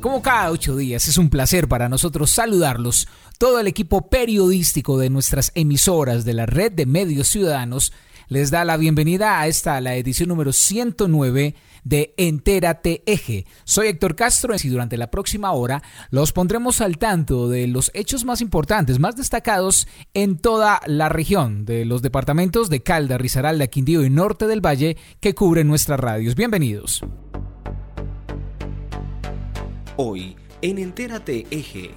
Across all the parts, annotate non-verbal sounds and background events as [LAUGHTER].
Como cada ocho días, es un placer para nosotros saludarlos, todo el equipo periodístico de nuestras emisoras de la red de medios ciudadanos les da la bienvenida a esta, la edición número 109 de Entérate Eje. Soy Héctor Castro y durante la próxima hora los pondremos al tanto de los hechos más importantes, más destacados en toda la región de los departamentos de Calda, Risaralda, Quindío y Norte del Valle que cubren nuestras radios. Bienvenidos. Hoy en Entérate Eje.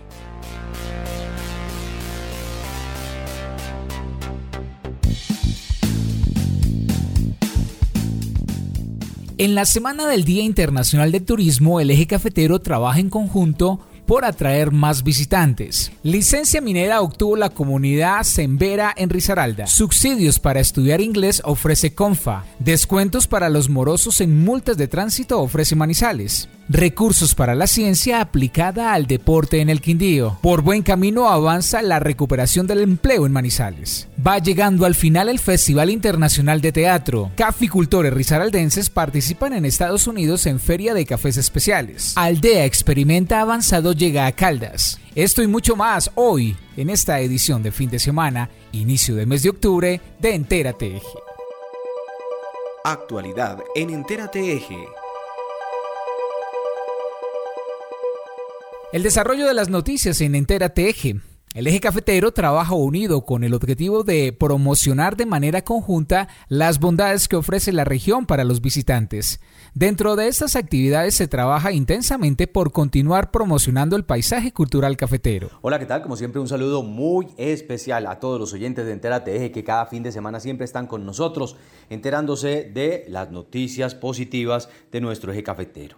En la semana del Día Internacional del Turismo, el eje cafetero trabaja en conjunto por atraer más visitantes. Licencia minera obtuvo la comunidad Sembera en Risaralda. Subsidios para estudiar inglés ofrece Confa. Descuentos para los morosos en multas de tránsito ofrece Manizales. Recursos para la ciencia aplicada al deporte en el Quindío. Por buen camino avanza la recuperación del empleo en Manizales. Va llegando al final el Festival Internacional de Teatro. Caficultores risaraldenses participan en Estados Unidos en Feria de Cafés Especiales. Aldea Experimenta Avanzado llega a Caldas. Esto y mucho más hoy en esta edición de fin de semana, inicio del mes de octubre de Entérate Eje. Actualidad en Entérate Eje. El desarrollo de las noticias en Entérate Eje. El eje cafetero trabaja unido con el objetivo de promocionar de manera conjunta las bondades que ofrece la región para los visitantes. Dentro de estas actividades se trabaja intensamente por continuar promocionando el paisaje cultural cafetero. Hola, ¿qué tal? Como siempre, un saludo muy especial a todos los oyentes de Entérate Eje que cada fin de semana siempre están con nosotros, enterándose de las noticias positivas de nuestro eje cafetero.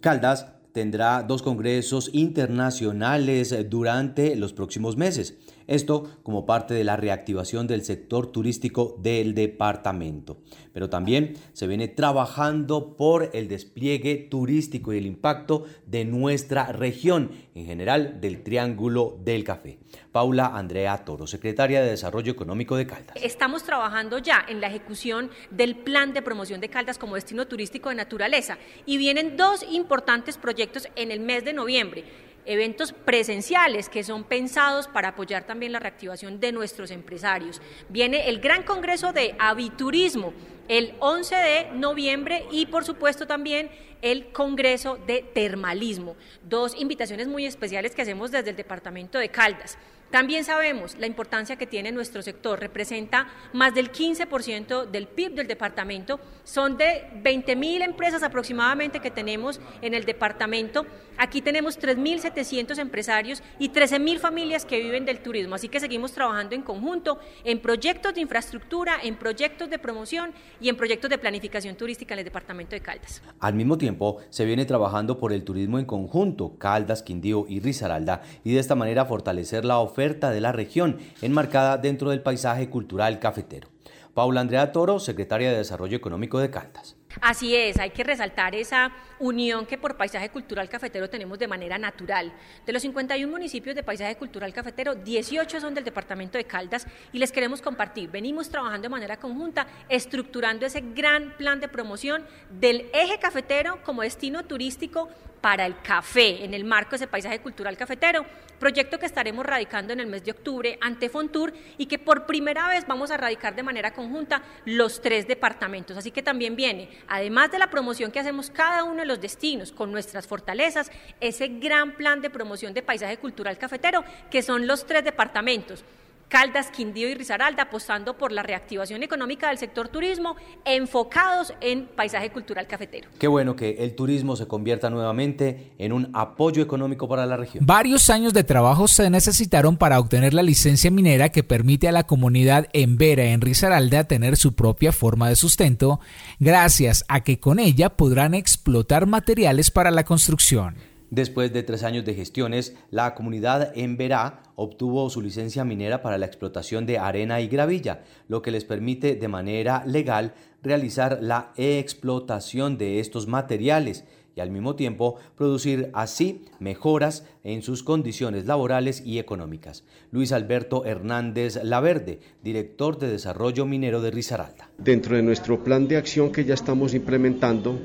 Caldas tendrá dos congresos internacionales durante los próximos meses. Esto como parte de la reactivación del sector turístico del departamento. Pero también se viene trabajando por el despliegue turístico y el impacto de nuestra región, en general del Triángulo del Café. Paula Andrea Toro, secretaria de Desarrollo Económico de Caldas. Estamos trabajando ya en la ejecución del plan de promoción de Caldas como destino turístico de naturaleza y vienen dos importantes proyectos en el mes de noviembre eventos presenciales que son pensados para apoyar también la reactivación de nuestros empresarios. Viene el Gran Congreso de Aviturismo el 11 de noviembre y por supuesto también el Congreso de Termalismo, dos invitaciones muy especiales que hacemos desde el Departamento de Caldas. También sabemos la importancia que tiene nuestro sector, representa más del 15% del PIB del departamento, son de 20 mil empresas aproximadamente que tenemos en el departamento, aquí tenemos 3.700 empresarios y 13 mil familias que viven del turismo, así que seguimos trabajando en conjunto en proyectos de infraestructura, en proyectos de promoción y en proyectos de planificación turística en el departamento de Caldas. Al mismo tiempo, se viene trabajando por el turismo en conjunto, Caldas, Quindío y Risaralda, y de esta manera fortalecer la oferta de la región, enmarcada dentro del paisaje cultural cafetero. Paula Andrea Toro, secretaria de Desarrollo Económico de Caldas. Así es, hay que resaltar esa unión que por paisaje cultural cafetero tenemos de manera natural. De los 51 municipios de paisaje cultural cafetero, 18 son del departamento de Caldas y les queremos compartir. Venimos trabajando de manera conjunta, estructurando ese gran plan de promoción del eje cafetero como destino turístico para el café en el marco de ese paisaje cultural cafetero, proyecto que estaremos radicando en el mes de octubre ante Fontur y que por primera vez vamos a radicar de manera conjunta los tres departamentos. Así que también viene, además de la promoción que hacemos cada uno de los destinos con nuestras fortalezas, ese gran plan de promoción de paisaje cultural cafetero que son los tres departamentos. Caldas, Quindío y Risaralda, apostando por la reactivación económica del sector turismo, enfocados en paisaje cultural cafetero. Qué bueno que el turismo se convierta nuevamente en un apoyo económico para la región. Varios años de trabajo se necesitaron para obtener la licencia minera que permite a la comunidad en Vera, en Risaralda, tener su propia forma de sustento, gracias a que con ella podrán explotar materiales para la construcción. Después de tres años de gestiones, la comunidad en Verá obtuvo su licencia minera para la explotación de arena y gravilla, lo que les permite de manera legal realizar la explotación de estos materiales y al mismo tiempo producir así mejoras en sus condiciones laborales y económicas. Luis Alberto Hernández Laverde, director de Desarrollo Minero de Risaralda. Dentro de nuestro plan de acción que ya estamos implementando,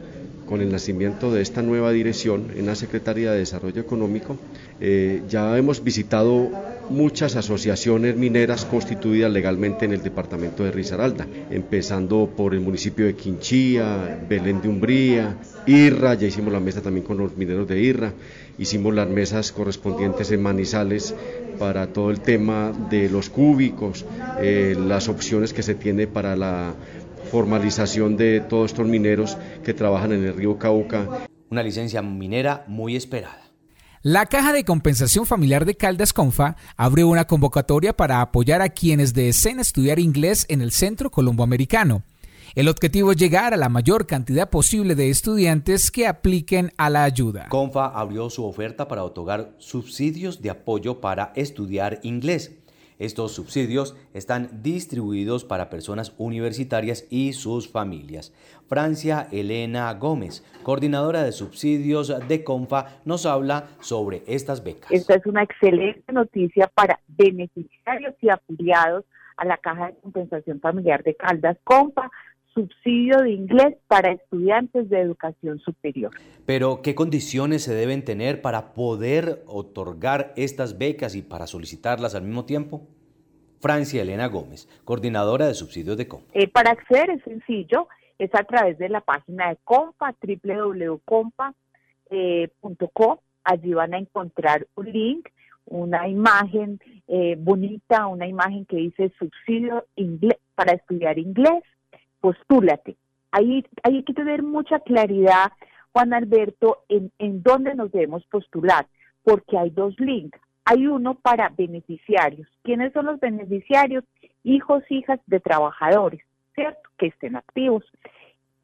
con el nacimiento de esta nueva dirección en la Secretaría de Desarrollo Económico, eh, ya hemos visitado muchas asociaciones mineras constituidas legalmente en el departamento de Risaralda, empezando por el municipio de Quinchía, Belén de Umbría, Irra, ya hicimos la mesa también con los mineros de Irra, hicimos las mesas correspondientes en Manizales para todo el tema de los cúbicos, eh, las opciones que se tiene para la formalización de todos estos mineros que trabajan en el río Cauca. Una licencia minera muy esperada. La Caja de Compensación Familiar de Caldas Confa abrió una convocatoria para apoyar a quienes deseen estudiar inglés en el Centro Colomboamericano. El objetivo es llegar a la mayor cantidad posible de estudiantes que apliquen a la ayuda. Confa abrió su oferta para otorgar subsidios de apoyo para estudiar inglés. Estos subsidios están distribuidos para personas universitarias y sus familias. Francia Elena Gómez, coordinadora de subsidios de CONFA, nos habla sobre estas becas. Esta es una excelente noticia para beneficiarios y afiliados a la Caja de Compensación Familiar de Caldas CONFA subsidio de inglés para estudiantes de educación superior. Pero, ¿qué condiciones se deben tener para poder otorgar estas becas y para solicitarlas al mismo tiempo? Francia Elena Gómez, coordinadora de subsidios de COMPA. Eh, para acceder es sencillo, es a través de la página de COMPA, www.compa.co. Eh, Allí van a encontrar un link, una imagen eh, bonita, una imagen que dice subsidio inglés, para estudiar inglés postúlate. Ahí, hay que tener mucha claridad, Juan Alberto, en, en dónde nos debemos postular, porque hay dos links. Hay uno para beneficiarios. ¿Quiénes son los beneficiarios? Hijos, hijas de trabajadores, ¿cierto? Que estén activos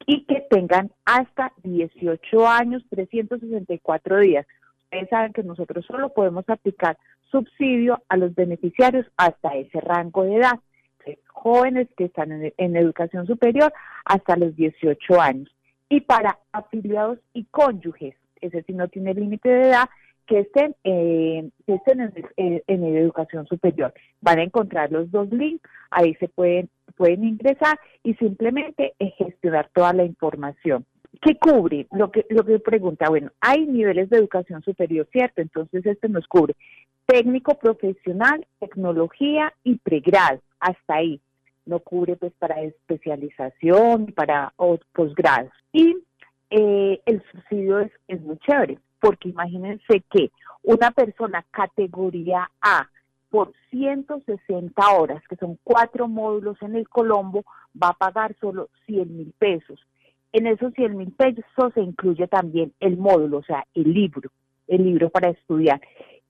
y que tengan hasta 18 años, 364 días. Ustedes saben que nosotros solo podemos aplicar subsidio a los beneficiarios hasta ese rango de edad jóvenes que están en, educación superior hasta los 18 años. Y para afiliados y cónyuges, ese sí no tiene límite de edad, que estén, eh, estén en, en, educación superior. Van a encontrar los dos links, ahí se pueden, pueden ingresar y simplemente gestionar toda la información. ¿Qué cubre? Lo que, lo que pregunta, bueno, hay niveles de educación superior, ¿cierto? Entonces este nos cubre técnico profesional, tecnología y pregrado, hasta ahí. No cubre pues para especialización, para posgrados. Y eh, el subsidio es, es muy chévere, porque imagínense que una persona categoría A por 160 horas, que son cuatro módulos en el Colombo, va a pagar solo 100 mil pesos. En esos 100 mil pesos se incluye también el módulo, o sea, el libro, el libro para estudiar.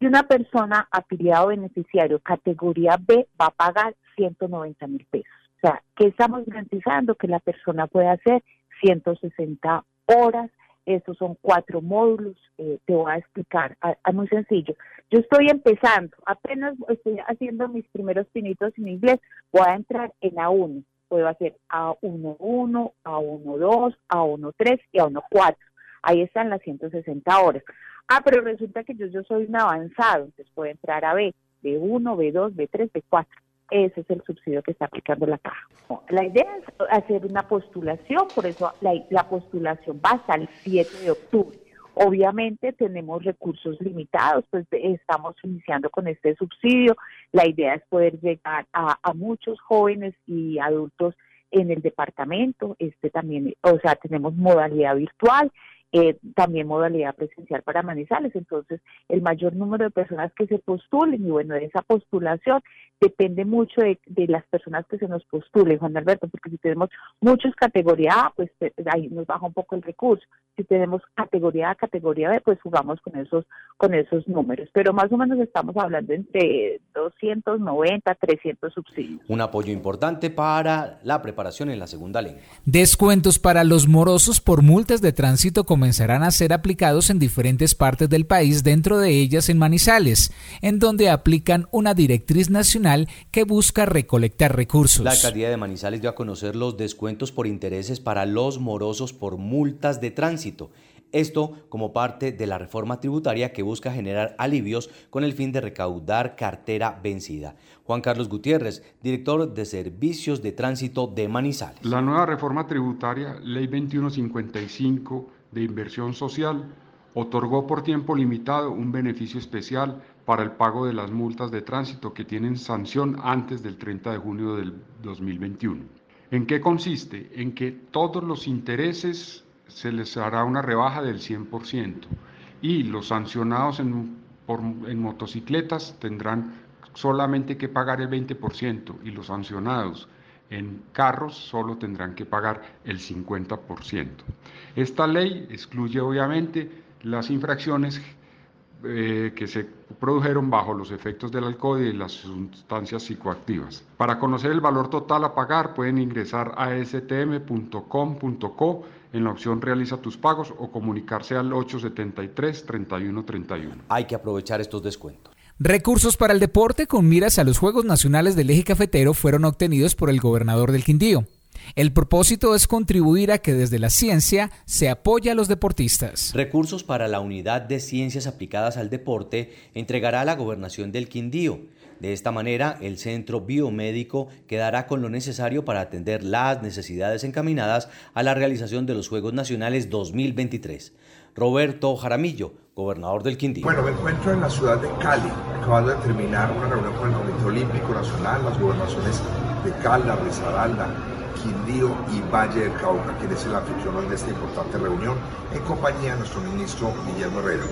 Y una persona afiliado beneficiario categoría B va a pagar 190 mil pesos. O sea, ¿qué estamos garantizando? Que la persona puede hacer 160 horas. Estos son cuatro módulos. Eh, te voy a explicar. Es muy sencillo. Yo estoy empezando, apenas estoy haciendo mis primeros pinitos en inglés. Voy a entrar en A1. Puedo hacer A11, A12, A13 y A14. Ahí están las 160 horas. Ah, pero resulta que yo, yo soy un avanzado, entonces puedo entrar a B, B1, B2, B3, B4. Ese es el subsidio que está aplicando la caja. La idea es hacer una postulación, por eso la, postulación va hasta el 7 de octubre. Obviamente tenemos recursos limitados, pues estamos iniciando con este subsidio. La idea es poder llegar a, a muchos jóvenes y adultos en el departamento. Este también, o sea, tenemos modalidad virtual eh, también modalidad presencial para Manizales. Entonces, el mayor número de personas que se postulen y bueno, de esa postulación depende mucho de, las personas que se nos postulen, Juan Alberto, porque si tenemos muchos categoría A, pues eh, ahí nos baja un poco el recurso. Si tenemos categoría A, categoría B, pues jugamos con esos con esos números. Pero más o menos estamos hablando entre 290, 300 subsidios. Un apoyo importante para la preparación en la segunda lengua. Descuentos para los morosos por multas de tránsito comercial comenzarán a ser aplicados en diferentes partes del país, dentro de ellas en Manizales, en donde aplican una directriz nacional que busca recolectar recursos. La alcaldía de Manizales dio a conocer los descuentos por intereses para los morosos por multas de tránsito. Esto como parte de la reforma tributaria que busca generar alivios con el fin de recaudar cartera vencida. Juan Carlos Gutiérrez, director de Servicios de Tránsito de Manizales. La nueva reforma tributaria, Ley 2155 de Inversión Social, otorgó por tiempo limitado un beneficio especial para el pago de las multas de tránsito que tienen sanción antes del 30 de junio del 2021. ¿En qué consiste? En que todos los intereses se les hará una rebaja del 100% y los sancionados en, en motocicletas tendrán solamente que pagar el 20% y los sancionados en carros solo tendrán que pagar el 50%. Esta ley excluye obviamente las infracciones eh, que se produjeron bajo los efectos del alcohol y las sustancias psicoactivas. Para conocer el valor total a pagar pueden ingresar a stm.com.co en la opción Realiza tus pagos o comunicarse al 873-3131. Hay que aprovechar estos descuentos. Recursos para el deporte con miras a los Juegos Nacionales del Eje Cafetero fueron obtenidos por el gobernador del Quindío. El propósito es contribuir a que desde la ciencia se apoye a los deportistas. Recursos para la Unidad de Ciencias Aplicadas al Deporte entregará la Gobernación del Quindío. De esta manera, el centro biomédico quedará con lo necesario para atender las necesidades encaminadas a la realización de los Juegos Nacionales 2023. Roberto Jaramillo, gobernador del Quindío. Bueno, me encuentro en la ciudad de Cali, acabando de terminar una reunión con el Comité Olímpico Nacional, las gobernaciones de Calda, Risaralda, Quindío y Valle del Cauca, quien es el anfitrión de esta importante reunión, en compañía de nuestro ministro Guillermo Herrera.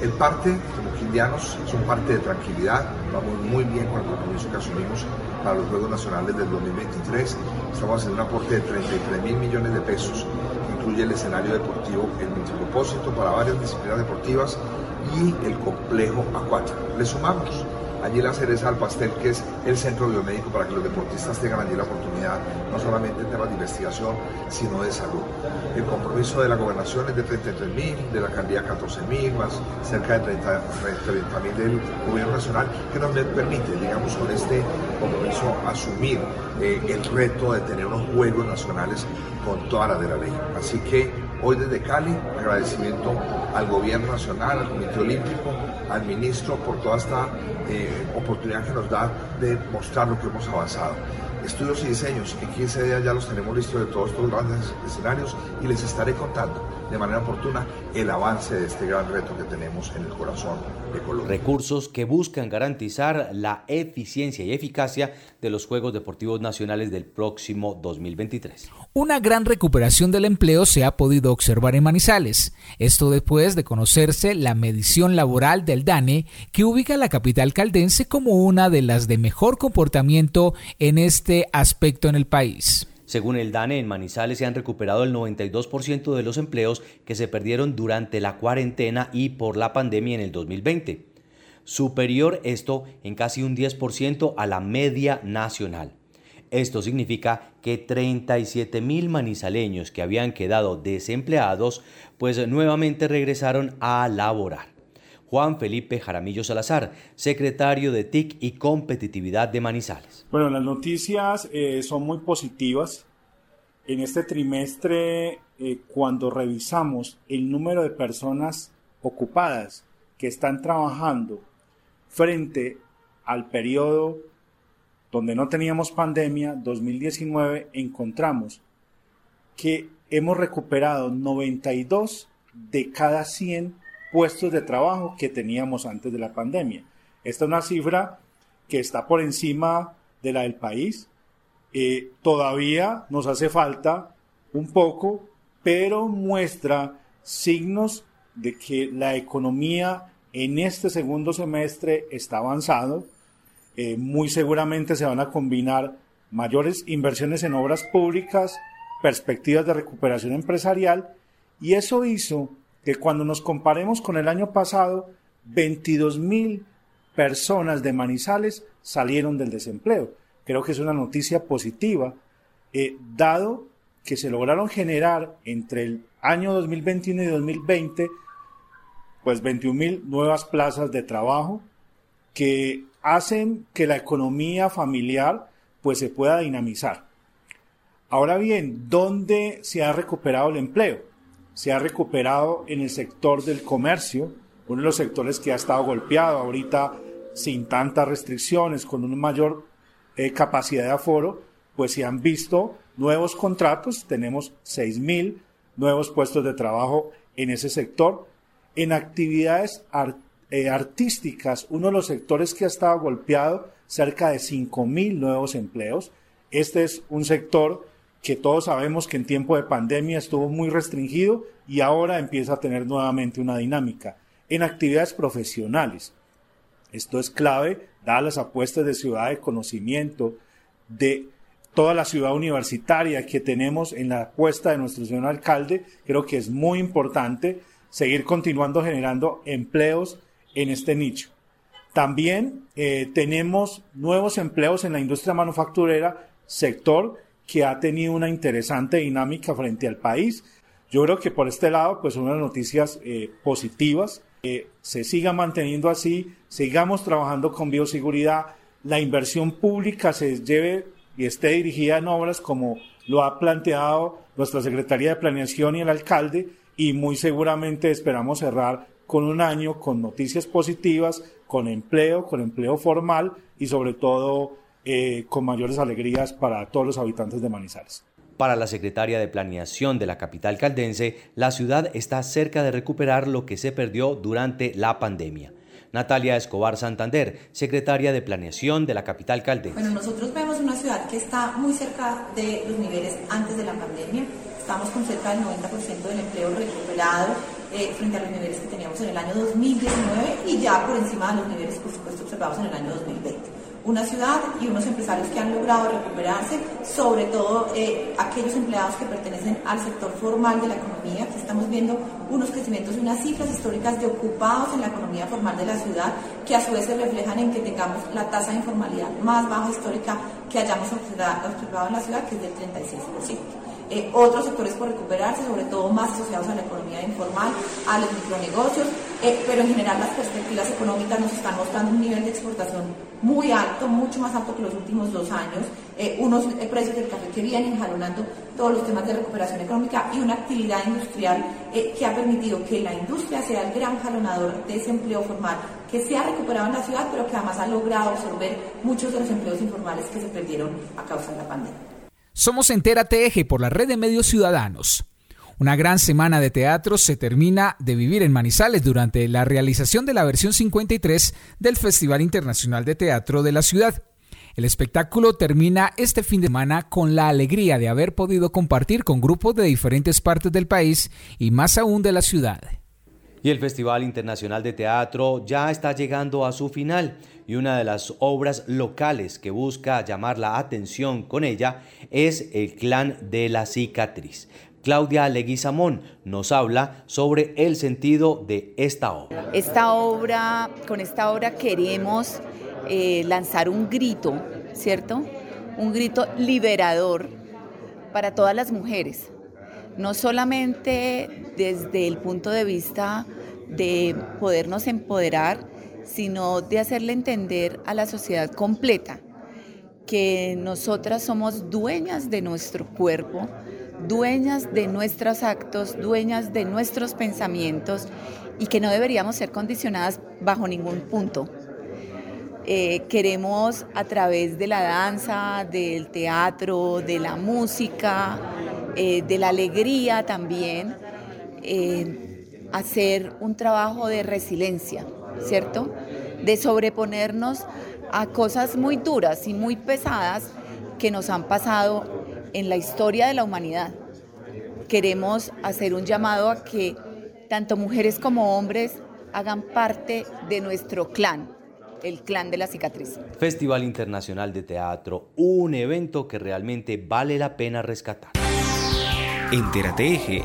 El parte, como quindianos, es un parte de tranquilidad, vamos muy bien con el compromiso que asumimos para los Juegos Nacionales del 2023, estamos haciendo un aporte de 33 mil millones de pesos, incluye el escenario deportivo en multipropósito para varias disciplinas deportivas y el complejo acuático. Le sumamos allí la cereza al pastel que es el centro biomédico para que los deportistas tengan allí la oportunidad, no solamente en temas de investigación, sino de salud. El compromiso de la gobernación es de 33 mil, de la alcaldía 14 mil, más cerca de 30 mil del gobierno nacional, que nos permite, digamos, con este compromiso asumir eh, el reto de tener unos Juegos Nacionales con toda la de la ley. Así que hoy desde Cali, agradecimiento al Gobierno Nacional, al Comité Olímpico, al Ministro por toda esta eh, oportunidad que nos da de mostrar lo que hemos avanzado. Estudios y diseños, en 15 días ya los tenemos listos de todos estos grandes escenarios y les estaré contando de manera oportuna el avance de este gran reto que tenemos en el corazón de Colombia. Recursos que buscan garantizar la eficiencia y eficacia de los Juegos Deportivos Nacionales del próximo 2023. Una gran recuperación del empleo se ha podido observar en Manizales. Esto después de conocerse la medición laboral del DANE, que ubica a la capital caldense como una de las de mejor comportamiento en este aspecto en el país. Según el DANE, en Manizales se han recuperado el 92% de los empleos que se perdieron durante la cuarentena y por la pandemia en el 2020. Superior esto en casi un 10% a la media nacional. Esto significa que 37 mil manizaleños que habían quedado desempleados, pues nuevamente regresaron a laborar. Juan Felipe Jaramillo Salazar, secretario de TIC y Competitividad de Manizales. Bueno, las noticias eh, son muy positivas. En este trimestre, eh, cuando revisamos el número de personas ocupadas que están trabajando frente al periodo donde no teníamos pandemia, 2019, encontramos que hemos recuperado 92 de cada 100 puestos de trabajo que teníamos antes de la pandemia. Esta es una cifra que está por encima de la del país. Eh, todavía nos hace falta un poco, pero muestra signos de que la economía en este segundo semestre está avanzando. Eh, muy seguramente se van a combinar mayores inversiones en obras públicas, perspectivas de recuperación empresarial, y eso hizo que cuando nos comparemos con el año pasado, 22 mil personas de Manizales salieron del desempleo. Creo que es una noticia positiva, eh, dado que se lograron generar entre el año 2021 y 2020, pues 21 mil nuevas plazas de trabajo que hacen que la economía familiar pues se pueda dinamizar. Ahora bien, ¿dónde se ha recuperado el empleo? Se ha recuperado en el sector del comercio, uno de los sectores que ha estado golpeado ahorita sin tantas restricciones, con una mayor eh, capacidad de aforo, pues se han visto nuevos contratos, tenemos 6.000 nuevos puestos de trabajo en ese sector. En actividades eh, artísticas, uno de los sectores que ha estado golpeado, cerca de 5.000 nuevos empleos. Este es un sector que todos sabemos que en tiempo de pandemia estuvo muy restringido y ahora empieza a tener nuevamente una dinámica. En actividades profesionales, esto es clave, dadas las apuestas de ciudad de conocimiento, de toda la ciudad universitaria que tenemos en la apuesta de nuestro señor alcalde, creo que es muy importante seguir continuando generando empleos en este nicho. También eh, tenemos nuevos empleos en la industria manufacturera, sector que ha tenido una interesante dinámica frente al país. Yo creo que por este lado, pues son unas noticias eh, positivas. que se siga manteniendo así, sigamos trabajando con bioseguridad, la inversión pública se lleve y esté dirigida en obras como lo ha planteado nuestra Secretaría de Planeación y el alcalde y muy seguramente esperamos cerrar con un año con noticias positivas, con empleo, con empleo formal y sobre todo eh, con mayores alegrías para todos los habitantes de Manizales. Para la secretaria de Planeación de la capital caldense, la ciudad está cerca de recuperar lo que se perdió durante la pandemia. Natalia Escobar Santander, secretaria de Planeación de la capital caldense. Bueno, nosotros vemos una ciudad que está muy cerca de los niveles antes de la pandemia. Estamos con cerca del 90% del empleo recuperado eh, frente a los niveles que teníamos en el año 2019 y ya por encima de los niveles, por supuesto, observados en el año 2020 una ciudad y unos empresarios que han logrado recuperarse, sobre todo eh, aquellos empleados que pertenecen al sector formal de la economía, que estamos viendo unos crecimientos y unas cifras históricas de ocupados en la economía formal de la ciudad, que a su vez se reflejan en que tengamos la tasa de informalidad más baja histórica que hayamos observado en la ciudad, que es del 36%. Eh, otros sectores por recuperarse, sobre todo más asociados a la economía informal, a los micronegocios, eh, pero en general las perspectivas económicas nos están mostrando un nivel de exportación muy alto, mucho más alto que los últimos dos años, eh, unos precios del café que vienen jalonando todos los temas de recuperación económica y una actividad industrial que ha permitido que la industria sea el gran jalonador de ese empleo formal que se ha recuperado en la ciudad, pero que además ha logrado absorber muchos de los empleos informales que se perdieron a causa de la pandemia. Somos Entérate Eje por la red de medios ciudadanos. Una gran semana de teatro se termina de vivir en Manizales durante la realización de la versión 53 del Festival Internacional de Teatro de la ciudad. El espectáculo termina este fin de semana con la alegría de haber podido compartir con grupos de diferentes partes del país y más aún de la ciudad. Y el Festival Internacional de Teatro ya está llegando a su final y una de las obras locales que busca llamar la atención con ella es El Clan de la Cicatriz. Claudia Leguizamón nos habla sobre el sentido de esta obra. Esta obra, con esta obra queremos eh, lanzar un grito, ¿cierto? Un grito liberador para todas las mujeres, no solamente desde el punto de vista de podernos empoderar, sino de hacerle entender a la sociedad completa que nosotras somos dueñas de nuestro cuerpo, dueñas de nuestros actos, dueñas de nuestros pensamientos y que no deberíamos ser condicionadas bajo ningún punto. Eh, queremos a través de la danza, del teatro, de la música, eh, de la alegría también, eh, hacer un trabajo de resiliencia, ¿cierto? De sobreponernos a cosas muy duras y muy pesadas que nos han pasado en la historia de la humanidad. Queremos hacer un llamado a que tanto mujeres como hombres hagan parte de nuestro clan, el clan de la cicatriz. Festival Internacional de Teatro, un evento que realmente vale la pena rescatar. Entérate.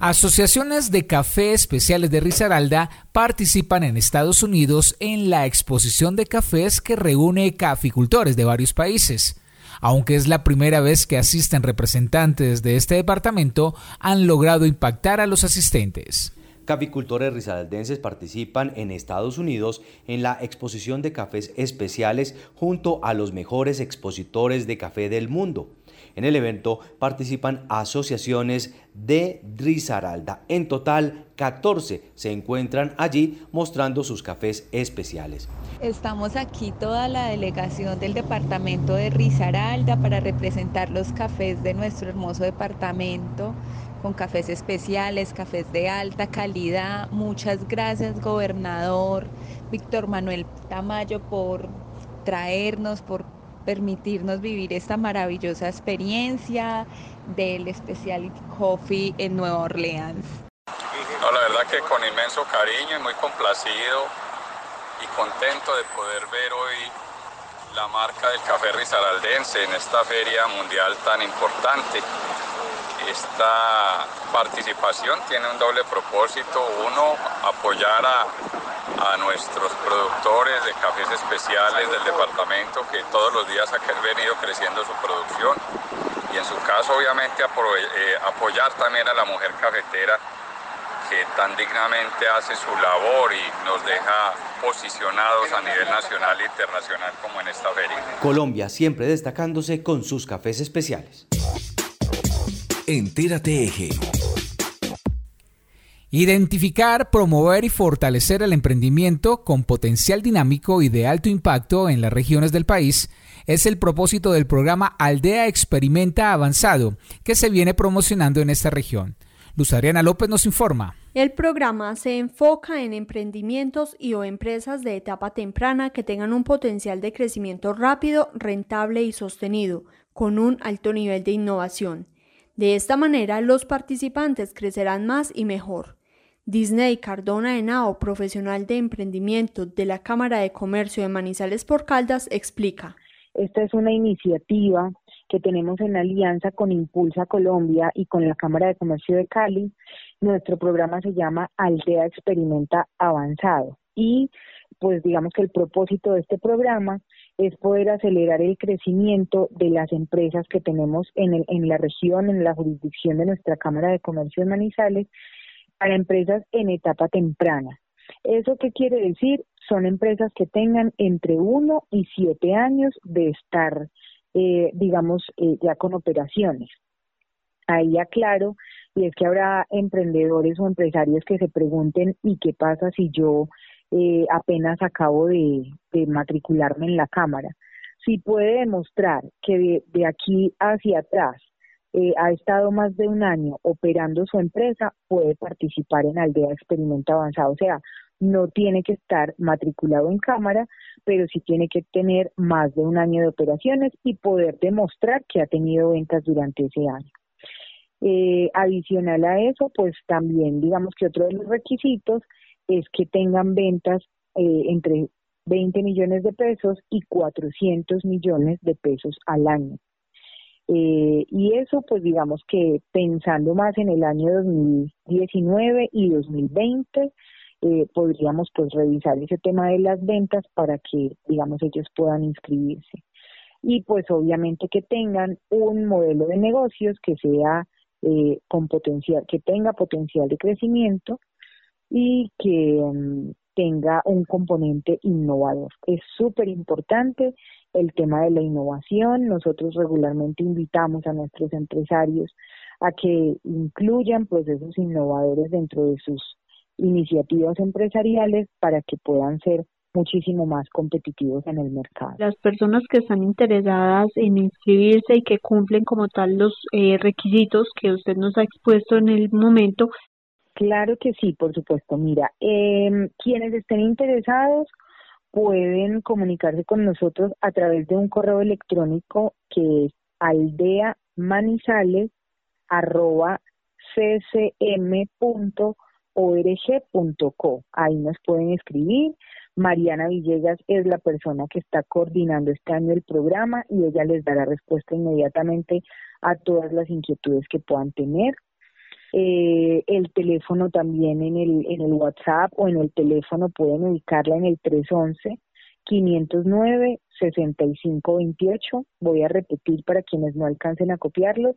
Asociaciones de café especiales de Risaralda participan en Estados Unidos en la exposición de cafés que reúne caficultores de varios países. Aunque es la primera vez que asisten representantes de este departamento, han logrado impactar a los asistentes. Caficultores risaraldenses participan en Estados Unidos en la exposición de cafés especiales junto a los mejores expositores de café del mundo. En el evento participan asociaciones de Risaralda. En total, 14 se encuentran allí mostrando sus cafés especiales. Estamos aquí toda la delegación del departamento de Risaralda para representar los cafés de nuestro hermoso departamento con cafés especiales, cafés de alta calidad. Muchas gracias, gobernador Víctor Manuel Tamayo, por traernos, por permitirnos vivir esta maravillosa experiencia del Specialty Coffee en Nueva Orleans. la verdad que con inmenso cariño y muy complacido y contento de poder ver hoy la marca del café risaraldense en esta feria mundial tan importante. Esta participación tiene un doble propósito. Uno, apoyar a, nuestros productores de cafés especiales del departamento que todos los días han venido creciendo su producción y en su caso obviamente eh, apoyar también a la mujer cafetera que tan dignamente hace su labor y nos deja posicionados a nivel nacional e internacional como en esta feria. Colombia siempre destacándose con sus cafés especiales. Entérate Eje. Identificar, promover y fortalecer el emprendimiento con potencial dinámico y de alto impacto en las regiones del país es el propósito del programa Aldea Experimenta Avanzado que se viene promocionando en esta región. Luz Adriana López nos informa. El programa se enfoca en emprendimientos y o empresas de etapa temprana que tengan un potencial de crecimiento rápido, rentable y sostenido, con un alto nivel de innovación. De esta manera, los participantes crecerán más y mejor. Disney Cardona Henao, profesional de emprendimiento de la Cámara de Comercio de Manizales por Caldas, explica. Esta es una iniciativa que tenemos en alianza con Impulsa Colombia y con la Cámara de Comercio de Cali. Nuestro programa se llama Aldea Experimenta Avanzado y pues digamos que el propósito de este programa es poder acelerar el crecimiento de las empresas que tenemos en, el, en la región, en la jurisdicción de nuestra Cámara de Comercio de Manizales para empresas en etapa temprana. ¿Eso qué quiere decir? Son empresas que tengan entre uno y siete años de estar, eh, digamos, eh, ya con operaciones. Ahí aclaro, y es que habrá emprendedores o empresarios que se pregunten, ¿y qué pasa si yo eh, apenas acabo de, matricularme en la Cámara? Si puede demostrar que de aquí hacia atrás eh, ha estado más de un año operando su empresa, puede participar en Aldea Experimento Avanzado. O sea, no tiene que estar matriculado en cámara, pero sí tiene que tener más de un año de operaciones y poder demostrar que ha tenido ventas durante ese año. Eh, adicional a eso, pues también digamos que otro de los requisitos es que tengan ventas eh, entre 20 millones de pesos y 400 millones de pesos al año. Eh, y eso, pues digamos que pensando más en el año 2019 y 2020, eh, podríamos pues revisar ese tema de las ventas para que, digamos, ellos puedan inscribirse. Y pues obviamente que tengan un modelo de negocios que sea eh, con potencial, que tenga potencial de crecimiento y que mm, tenga un componente innovador. Es súper importante el tema de la innovación. Nosotros regularmente invitamos a nuestros empresarios a que incluyan procesos innovadores dentro de sus iniciativas empresariales para que puedan ser muchísimo más competitivos en el mercado. Las personas que están interesadas en inscribirse y que cumplen como tal los eh, requisitos que usted nos ha expuesto en el momento. Claro que sí, por supuesto. Mira, eh, quienes estén interesados pueden comunicarse con nosotros a través de un correo electrónico que es aldeamanizales@ccm.org.co. Ahí nos pueden escribir. Mariana Villegas es la persona que está coordinando este año el programa y ella les dará respuesta inmediatamente a todas las inquietudes que puedan tener eh, el teléfono también en el, en el WhatsApp o en el teléfono pueden ubicarla en el 311 509 6528. Voy a repetir para quienes no alcancen a copiarlo.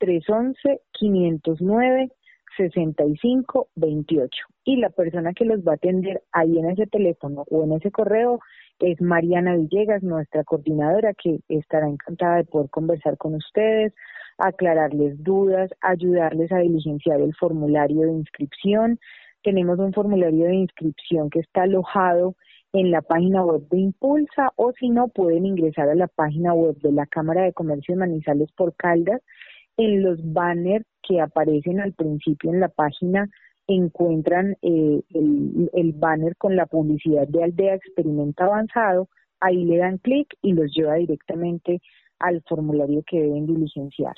311-509-6528. Y la persona que los va a atender ahí en ese teléfono o en ese correo es Mariana Villegas, nuestra coordinadora, que estará encantada de poder conversar con ustedes, aclararles dudas, ayudarles a diligenciar el formulario de inscripción. Tenemos un formulario de inscripción que está alojado en la página web de Impulsa o si no pueden ingresar a la página web de la Cámara de Comercio de Manizales por Caldas. En los banners que aparecen al principio en la página encuentran eh, el, el banner con la publicidad de Aldea Experimento Avanzado, ahí le dan clic y los lleva directamente al formulario que deben diligenciar.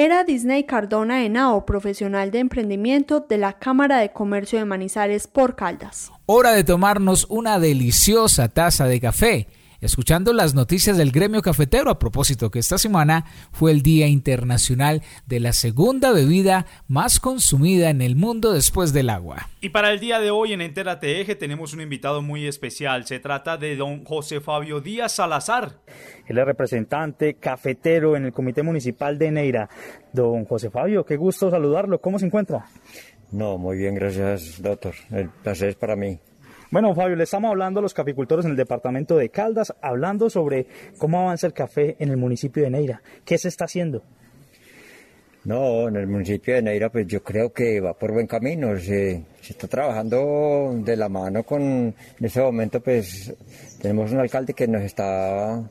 Era Disney Cardona Henao, profesional de emprendimiento de la Cámara de Comercio de Manizales por Caldas. Hora de tomarnos una deliciosa taza de café escuchando las noticias del gremio cafetero a propósito que esta semana fue el Día Internacional de la segunda bebida más consumida en el mundo después del agua. Y para el día de hoy en Entera Eje tenemos un invitado muy especial. Se trata de don José Fabio Díaz Salazar. Él es representante cafetero en el Comité Municipal de Neira. Don José Fabio, qué gusto saludarlo. ¿Cómo se encuentra? No, muy bien, gracias, doctor. El placer es para mí. Bueno, Fabio, le estamos hablando a los caficultores en el departamento de Caldas, hablando sobre cómo avanza el café en el municipio de Neira. ¿Qué se está haciendo? No, en el municipio de Neira, pues yo creo que va por buen camino. Se, está trabajando de la mano con, en ese momento, pues tenemos un alcalde que nos está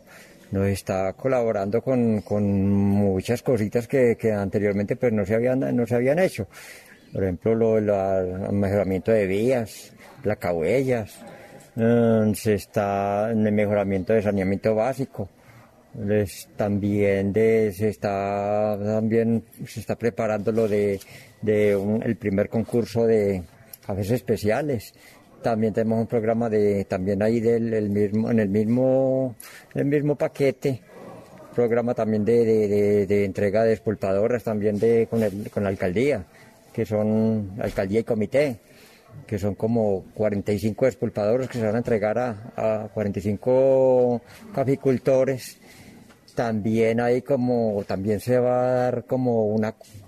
nos está colaborando con, muchas cositas que, anteriormente pues no se habían no se habían hecho por ejemplo lo, el mejoramiento de vías placahuellas, mm, se está en el mejoramiento de saneamiento básico, también de, se está también se está preparando lo de, el primer concurso de cafés especiales. También tenemos un programa de también ahí del mismo en el mismo el mismo paquete. Programa también de, entrega de expulpadoras también de con, con la alcaldía que son alcaldía y comité que son como 45 expulpadores que se van a entregar a, 45 caficultores. También hay como, también se va a dar como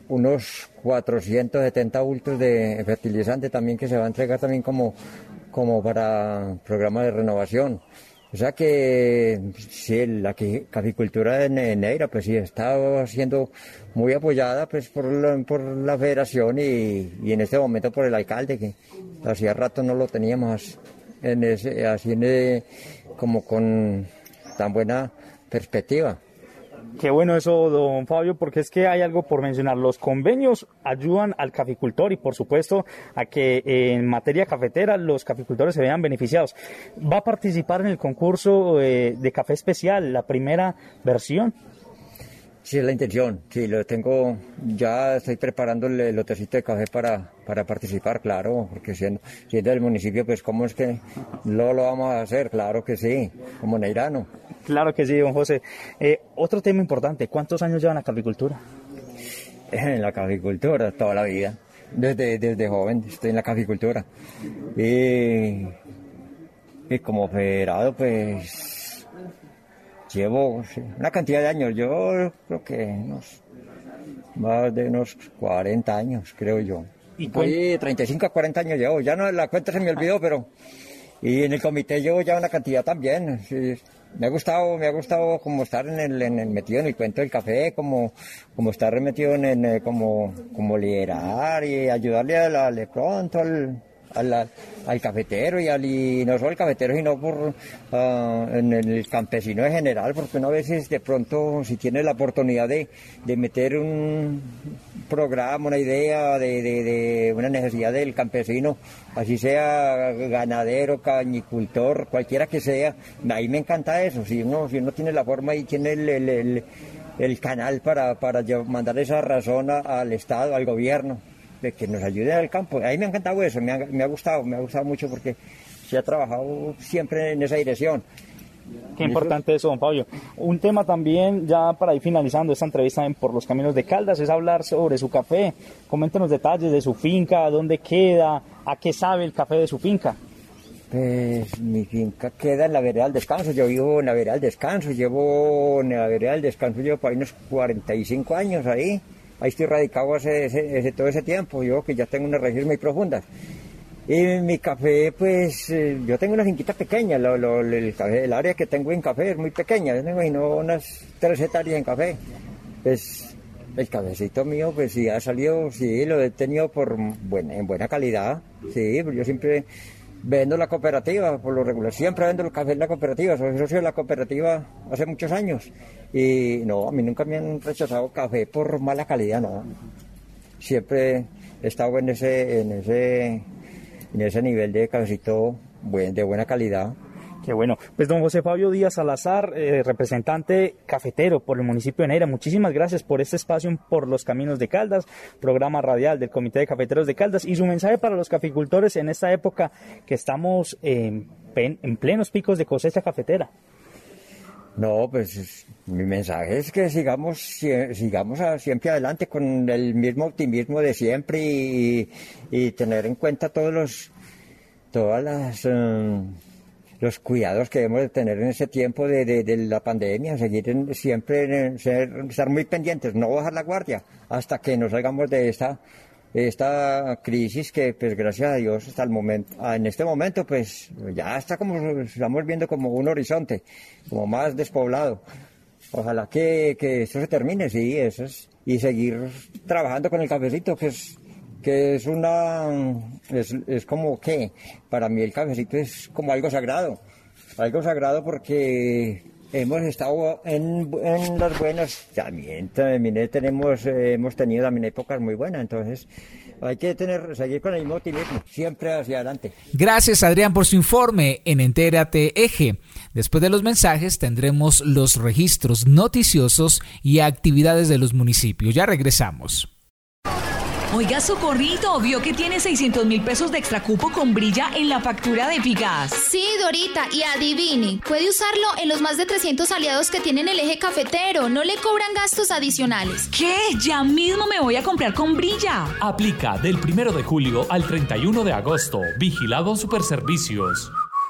unos 470 bultos de fertilizante también que se va a entregar también como, como para programa de renovación. O sea que sí, la caficultura de Neira pues sí está siendo muy apoyada pues por la, por la federación y, y, en este momento por el alcalde que hacía rato no lo teníamos en ese, así en como con tan buena perspectiva. Qué bueno eso, don Fabio, porque es que hay algo por mencionar. Los convenios ayudan al caficultor y, por supuesto, a que en materia cafetera los caficultores se vean beneficiados. ¿Va a participar en el concurso eh, de café especial, la primera versión? Sí, es la intención. Sí, lo tengo, ya estoy preparando el lotecito de café para, para participar, claro, porque siendo, siendo del municipio, pues cómo es que lo, lo vamos a hacer, claro que sí, como neirano. Claro que sí, don José. Eh, otro tema importante, ¿cuántos años llevan la caficultura? [LAUGHS] En la caficultura, toda la vida. Desde, desde joven estoy en la caficultura. Y, y como federado, pues llevo una cantidad de años, yo creo que unos, más de unos 40 años, creo yo. ¿Y 35 a 40 años llevo, ya no la cuenta se me olvidó, pero y en el comité llevo ya una cantidad también. me ha gustado, me ha gustado como estar en el, en el metido en el cuento del café, como, como estar metido en, eh, como, como liderar y ayudarle a la, pronto al, al, al cafetero y, al, y no solo al cafetero, sino por ah, en el campesino en general, porque una veces de pronto si tiene la oportunidad de, de meter un programa, una idea de, de, una necesidad del campesino, así sea ganadero, cañicultor, cualquiera que sea, ahí me encanta eso, si uno, si uno tiene la forma y tiene el, el, el, canal para, para mandar esa razón al Estado, al gobierno de que nos ayude al campo. A mí me ha encantado eso, me ha, me ha gustado, me ha gustado mucho porque se ha trabajado siempre en esa dirección. Qué importante eso, don Fabio. Un tema también, ya para ir finalizando esta entrevista en Por los Caminos de Caldas, es hablar sobre su café. Coméntenos detalles de su finca, dónde queda, a qué sabe el café de su finca. Pues mi finca queda en la vereda del descanso, yo vivo en la vereda del descanso, llevo en la vereda del descanso, llevo por ahí unos 45 años ahí, ahí estoy radicado hace, todo ese tiempo, yo que ya tengo unas raíces muy profundas. Y mi café, pues eh, yo tengo una finquita pequeña, el, café, el área que tengo en café es muy pequeña, yo tengo unas tres hectáreas en café. Pues el cafecito mío, pues sí ha salido, sí, lo he tenido por buena, en buena calidad, sí, yo siempre vendo la cooperativa, por lo regular, siempre vendo el café en la cooperativa, soy socio de la cooperativa hace muchos años y no, a mí nunca me han rechazado café por mala calidad, no. Siempre he estado en ese, en ese, en ese nivel de cafecito de buena calidad. Qué bueno. Pues don José Fabio Díaz Salazar, eh, representante cafetero por el municipio de Neira, muchísimas gracias por este espacio por los caminos de Caldas, programa radial del Comité de Cafeteros de Caldas y su mensaje para los caficultores en esta época que estamos en plenos picos de cosecha cafetera. No, pues mi mensaje es que sigamos, sigamos siempre adelante con el mismo optimismo de siempre y, tener en cuenta todos los, todas las... Eh, los cuidados que debemos de tener en ese tiempo de, la pandemia, seguir siempre ser, estar muy pendientes, no bajar la guardia hasta que nos salgamos de esta, esta crisis que pues gracias a Dios hasta el momento, ah, en este momento pues ya está como, estamos viendo como un horizonte, como más despoblado. Ojalá que, que esto se termine, sí, eso es, y seguir trabajando con el cafecito, que es que es una, es, es como que, para mí el cafecito es como algo sagrado, algo sagrado porque hemos estado en, en las buenas, también, también tenemos, hemos tenido también épocas muy buenas, entonces hay que tener, seguir con el mismo siempre hacia adelante. Gracias Adrián por su informe en Entérate Eje. Después de los mensajes tendremos los registros noticiosos y actividades de los municipios. Ya regresamos. Oiga, Socorrito, vio que tiene 600 mil pesos de extracupo con brilla en la factura de Pigas. Sí, Dorita, y adivine, puede usarlo en los más de 300 aliados que tienen el eje cafetero. No le cobran gastos adicionales. ¿Qué? Ya mismo me voy a comprar con brilla. Aplica del 1 de julio al 31 de agosto. Vigilado Superservicios.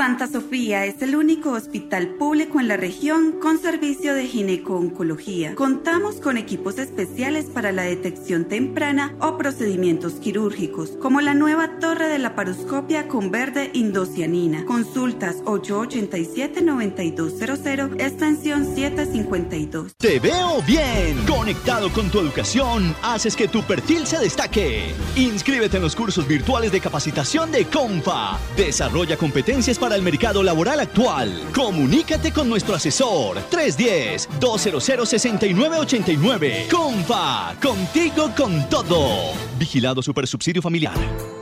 Santa Sofía es el único hospital público en la región con servicio de gineco-oncología. Contamos con equipos especiales para la detección temprana o procedimientos quirúrgicos, como la nueva torre de la paroscopia con verde indocianina. Consultas 887-9200, extensión 752. Te veo bien. Conectado con tu educación, haces que tu perfil se destaque. Inscríbete en los cursos virtuales de capacitación de CONFA. Desarrolla competencias para el mercado laboral actual. Comunícate con nuestro asesor 310-200-6989. Confa, contigo con todo. Vigilado Supersubsidio Familiar.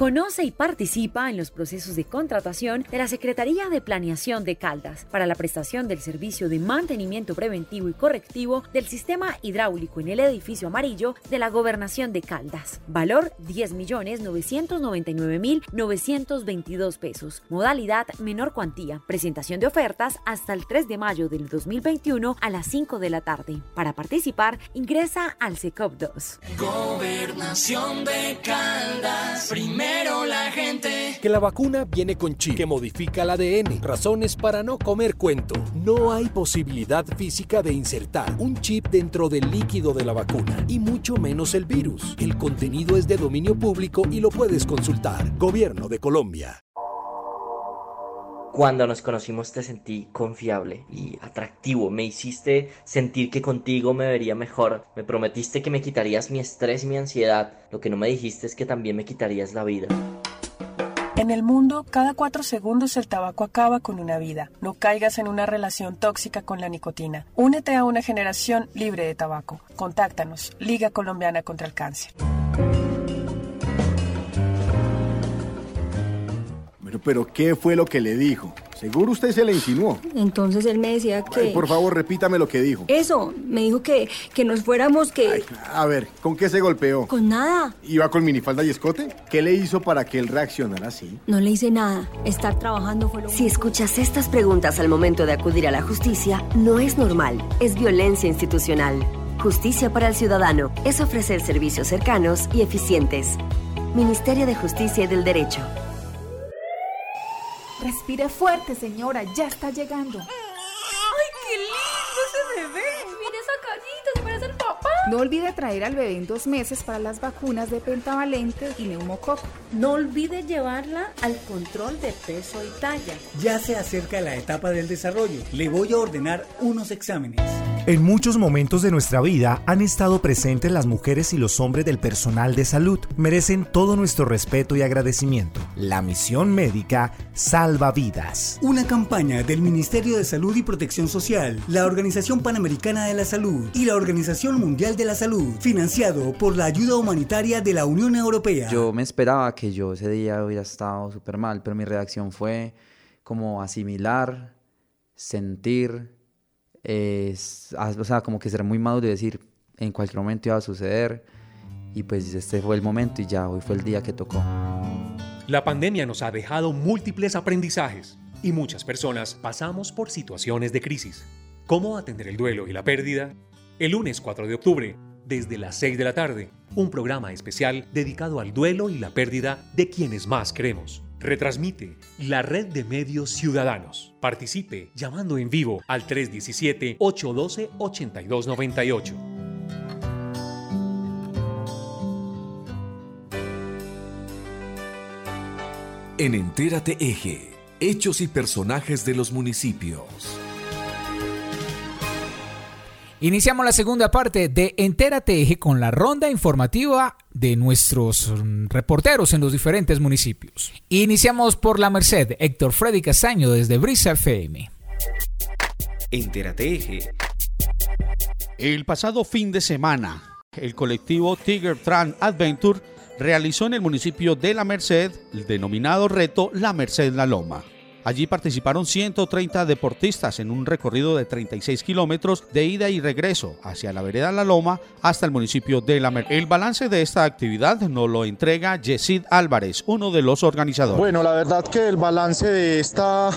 Conoce y participa en los procesos de contratación de la Secretaría de Planeación de Caldas para la prestación del servicio de mantenimiento preventivo y correctivo del sistema hidráulico en el edificio amarillo de la Gobernación de Caldas. Valor 10.999.922 pesos. Modalidad menor cuantía. Presentación de ofertas hasta el 3 de mayo del 2021 a las 5 de la tarde. Para participar, ingresa al SECOP 2. Gobernación de Caldas. Primero la gente. Que la vacuna viene con chip que modifica el ADN. Razones para no comer cuento. No hay posibilidad física de insertar un chip dentro del líquido de la vacuna y mucho menos el virus. El contenido es de dominio público y lo puedes consultar. Gobierno de Colombia. Cuando nos conocimos te sentí confiable y atractivo. Me hiciste sentir que contigo me vería mejor. Me prometiste que me quitarías mi estrés y mi ansiedad. Lo que no me dijiste es que también me quitarías la vida. En el mundo, cada cuatro segundos el tabaco acaba con una vida. No caigas en una relación tóxica con la nicotina. Únete a una generación libre de tabaco. Contáctanos, Liga Colombiana contra el Cáncer. Pero, pero, ¿qué fue lo que le dijo? Seguro usted se le insinuó. Entonces él me decía que... Ay, por favor, repítame lo que dijo. Eso, me dijo que, que nos fuéramos, que... Ay, a ver, ¿con qué se golpeó? Con nada. ¿Iba con minifalda y escote? ¿Qué le hizo para que él reaccionara así? No le hice nada. Estar trabajando fue lo Si escuchas estas preguntas al momento de acudir a la justicia, no es normal. Es violencia institucional. Justicia para el ciudadano es ofrecer servicios cercanos y eficientes. Ministerio de Justicia y del Derecho. Respire fuerte, señora, ya está llegando. ¡Ay, qué lindo ese bebé! Mira esa carita, se parece al papá. No olvide traer al bebé en dos meses para las vacunas de pentavalente y neumococo. No olvide llevarla al control de peso y talla. Ya se acerca la etapa del desarrollo. Le voy a ordenar unos exámenes. En muchos momentos de nuestra vida han estado presentes las mujeres y los hombres del personal de salud. Merecen todo nuestro respeto y agradecimiento. La misión médica salva vidas. Una campaña del Ministerio de Salud y Protección Social, la Organización Panamericana de la Salud y la Organización Mundial de la Salud, financiado por la ayuda humanitaria de la Unión Europea. Yo me esperaba que yo ese día hubiera estado súper mal, pero mi reacción fue como asimilar, sentir, es, o sea, como que ser muy maduro y decir, en cualquier momento iba a suceder. Y pues este fue el momento y ya hoy fue el día que tocó. La pandemia nos ha dejado múltiples aprendizajes y muchas personas pasamos por situaciones de crisis. ¿Cómo atender el duelo y la pérdida? El lunes 4 de octubre, desde las 6 de la tarde, un programa especial dedicado al duelo y la pérdida de quienes más queremos. Retransmite la red de medios ciudadanos. Participe llamando en vivo al 317-812-8298. En Entérate Eje, hechos y personajes de los municipios. Iniciamos la segunda parte de Entérate Eje con la ronda informativa de nuestros reporteros en los diferentes municipios. Iniciamos por la Merced, Héctor Freddy Castaño desde Brisa FM. Entérate Eje. El pasado fin de semana, el colectivo Tiger Tran Adventure realizó en el municipio de La Merced el denominado reto La Merced La Loma. Allí participaron 130 deportistas en un recorrido de 36 kilómetros de ida y regreso hacia la vereda La Loma hasta el municipio de La Merced. El balance de esta actividad nos lo entrega Yesid Álvarez, uno de los organizadores. Bueno, la verdad que el balance de, esta,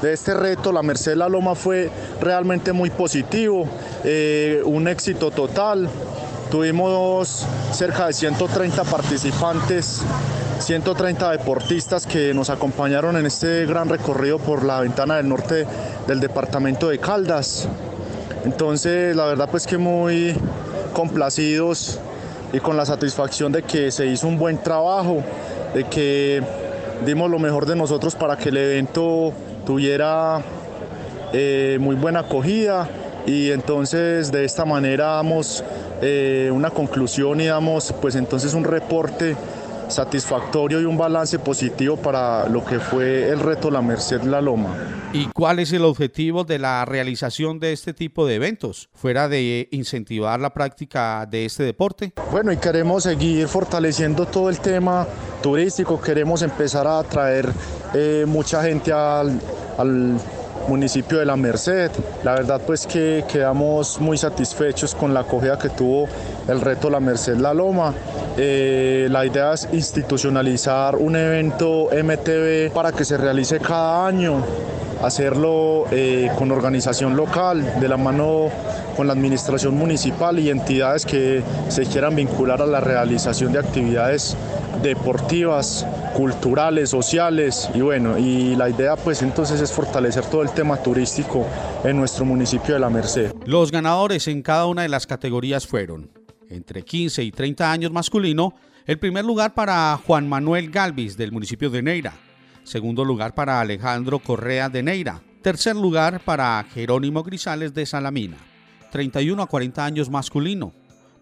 de este reto, La Merced La Loma, fue realmente muy positivo, eh, un éxito total. Tuvimos cerca de 130 participantes 130 deportistas que nos acompañaron en este gran recorrido por la ventana del norte del departamento de Caldas. Entonces, la verdad pues que muy complacidos y con la satisfacción de que se hizo un buen trabajo, de que dimos lo mejor de nosotros para que el evento tuviera eh, muy buena acogida y entonces de esta manera damos eh, una conclusión y damos pues entonces un reporte satisfactorio y un balance positivo para lo que fue el reto La Merced La Loma. ¿Y cuál es el objetivo de la realización de este tipo de eventos, fuera de incentivar la práctica de este deporte? Bueno, y queremos seguir fortaleciendo todo el tema turístico, queremos empezar a atraer eh, mucha gente al, al municipio de La Merced. La verdad pues que quedamos muy satisfechos con la acogida que tuvo el reto La Merced La Loma. Eh, la idea es institucionalizar un evento MTV para que se realice cada año, hacerlo eh, con organización local, de la mano con la administración municipal y entidades que se quieran vincular a la realización de actividades deportivas, culturales, sociales y bueno, y la idea pues entonces es fortalecer todo el tema turístico en nuestro municipio de La Merced. Los ganadores en cada una de las categorías fueron entre 15 y 30 años masculino, el primer lugar para Juan Manuel Galvis del municipio de Neira, segundo lugar para Alejandro Correa de Neira, tercer lugar para Jerónimo Grisales de Salamina, 31 a 40 años masculino,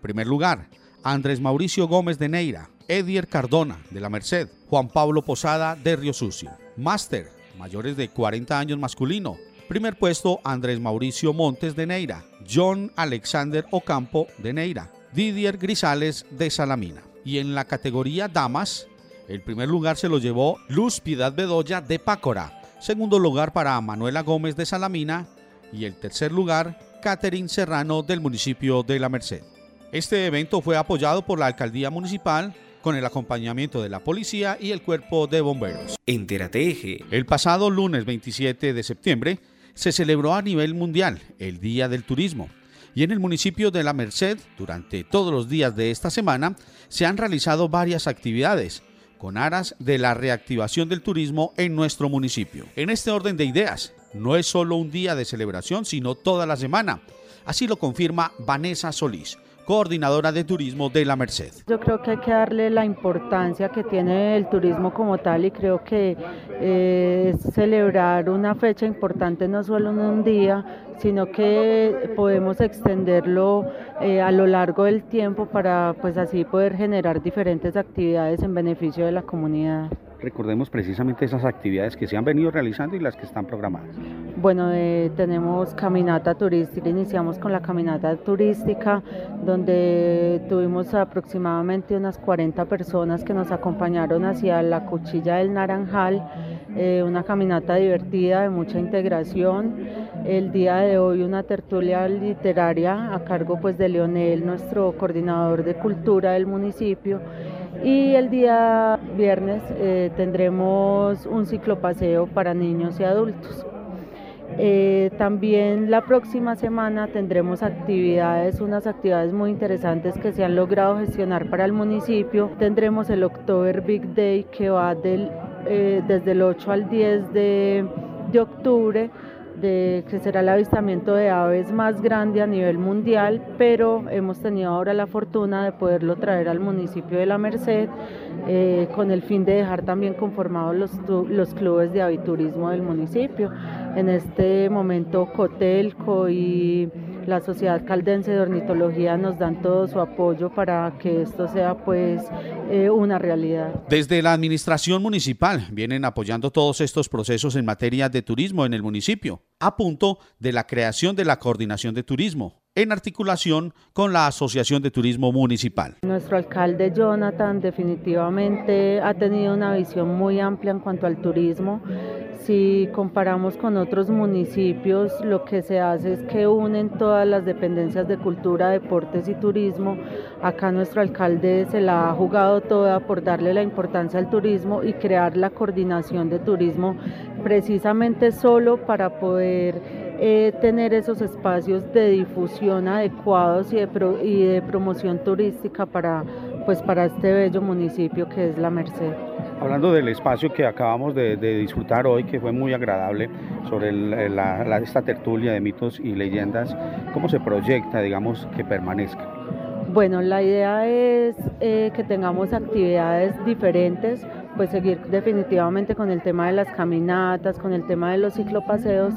primer lugar Andrés Mauricio Gómez de Neira, Edier Cardona, de la Merced. Juan Pablo Posada, de Río Sucio. Máster, mayores de 40 años masculino. Primer puesto, Andrés Mauricio Montes, de Neira. John Alexander Ocampo, de Neira. Didier Grisales, de Salamina. Y en la categoría Damas, el primer lugar se lo llevó Luz Piedad Bedoya, de Pácora. Segundo lugar para Manuela Gómez, de Salamina. Y el tercer lugar, Catherine Serrano, del municipio de La Merced. Este evento fue apoyado por la alcaldía municipal con el acompañamiento de la policía y el cuerpo de bomberos. Entérate Eje. El pasado lunes 27 de septiembre se celebró a nivel mundial el Día del Turismo y en el municipio de La Merced, durante todos los días de esta semana, se han realizado varias actividades con aras de la reactivación del turismo en nuestro municipio. En este orden de ideas, no es solo un día de celebración, sino toda la semana. Así lo confirma Vanessa Solís, coordinadora de turismo de la Merced. Yo creo que hay que darle la importancia que tiene el turismo como tal y creo que eh, celebrar una fecha importante no solo en un día, sino que podemos extenderlo eh, a lo largo del tiempo para pues así poder generar diferentes actividades en beneficio de la comunidad recordemos precisamente esas actividades que se han venido realizando y las que están programadas. Bueno, eh, tenemos caminata turística, iniciamos con la caminata turística, donde tuvimos aproximadamente unas 40 personas que nos acompañaron hacia la cuchilla del Naranjal, eh, una caminata divertida, de mucha integración. El día de hoy una tertulia literaria a cargo pues de Leonel, nuestro coordinador de cultura del municipio y el día viernes eh, tendremos un ciclopaseo para niños y adultos. Eh, también la próxima semana tendremos actividades, unas actividades muy interesantes que se han logrado gestionar para el municipio. Tendremos el October Big Day que va del, eh, desde el 8 al 10 de, de octubre de que será el avistamiento de aves más grande a nivel mundial, pero hemos tenido ahora la fortuna de poderlo traer al municipio de La Merced eh, con el fin de dejar también conformados los, los clubes de aviturismo del municipio. En este momento Cotelco y la Sociedad Caldense de Ornitología nos dan todo su apoyo para que esto sea pues eh, una realidad. Desde la administración municipal vienen apoyando todos estos procesos en materia de turismo en el municipio, a punto de la creación de la coordinación de turismo en articulación con la Asociación de Turismo Municipal. Nuestro alcalde Jonathan definitivamente ha tenido una visión muy amplia en cuanto al turismo. Si comparamos con otros municipios, lo que se hace es que unen todas las dependencias de cultura, deportes y turismo. Acá nuestro alcalde se la ha jugado toda por darle la importancia al turismo y crear la coordinación de turismo precisamente solo para poder eh, tener esos espacios de difusión adecuados y de, y de promoción turística para, pues, para este bello municipio que es La Merced. Hablando del espacio que acabamos de, disfrutar hoy, que fue muy agradable, sobre la, esta tertulia de mitos y leyendas, ¿cómo se proyecta, digamos, que permanezca? Bueno, la idea es eh, que tengamos actividades diferentes, pues seguir definitivamente con el tema de las caminatas, con el tema de los ciclopaseos,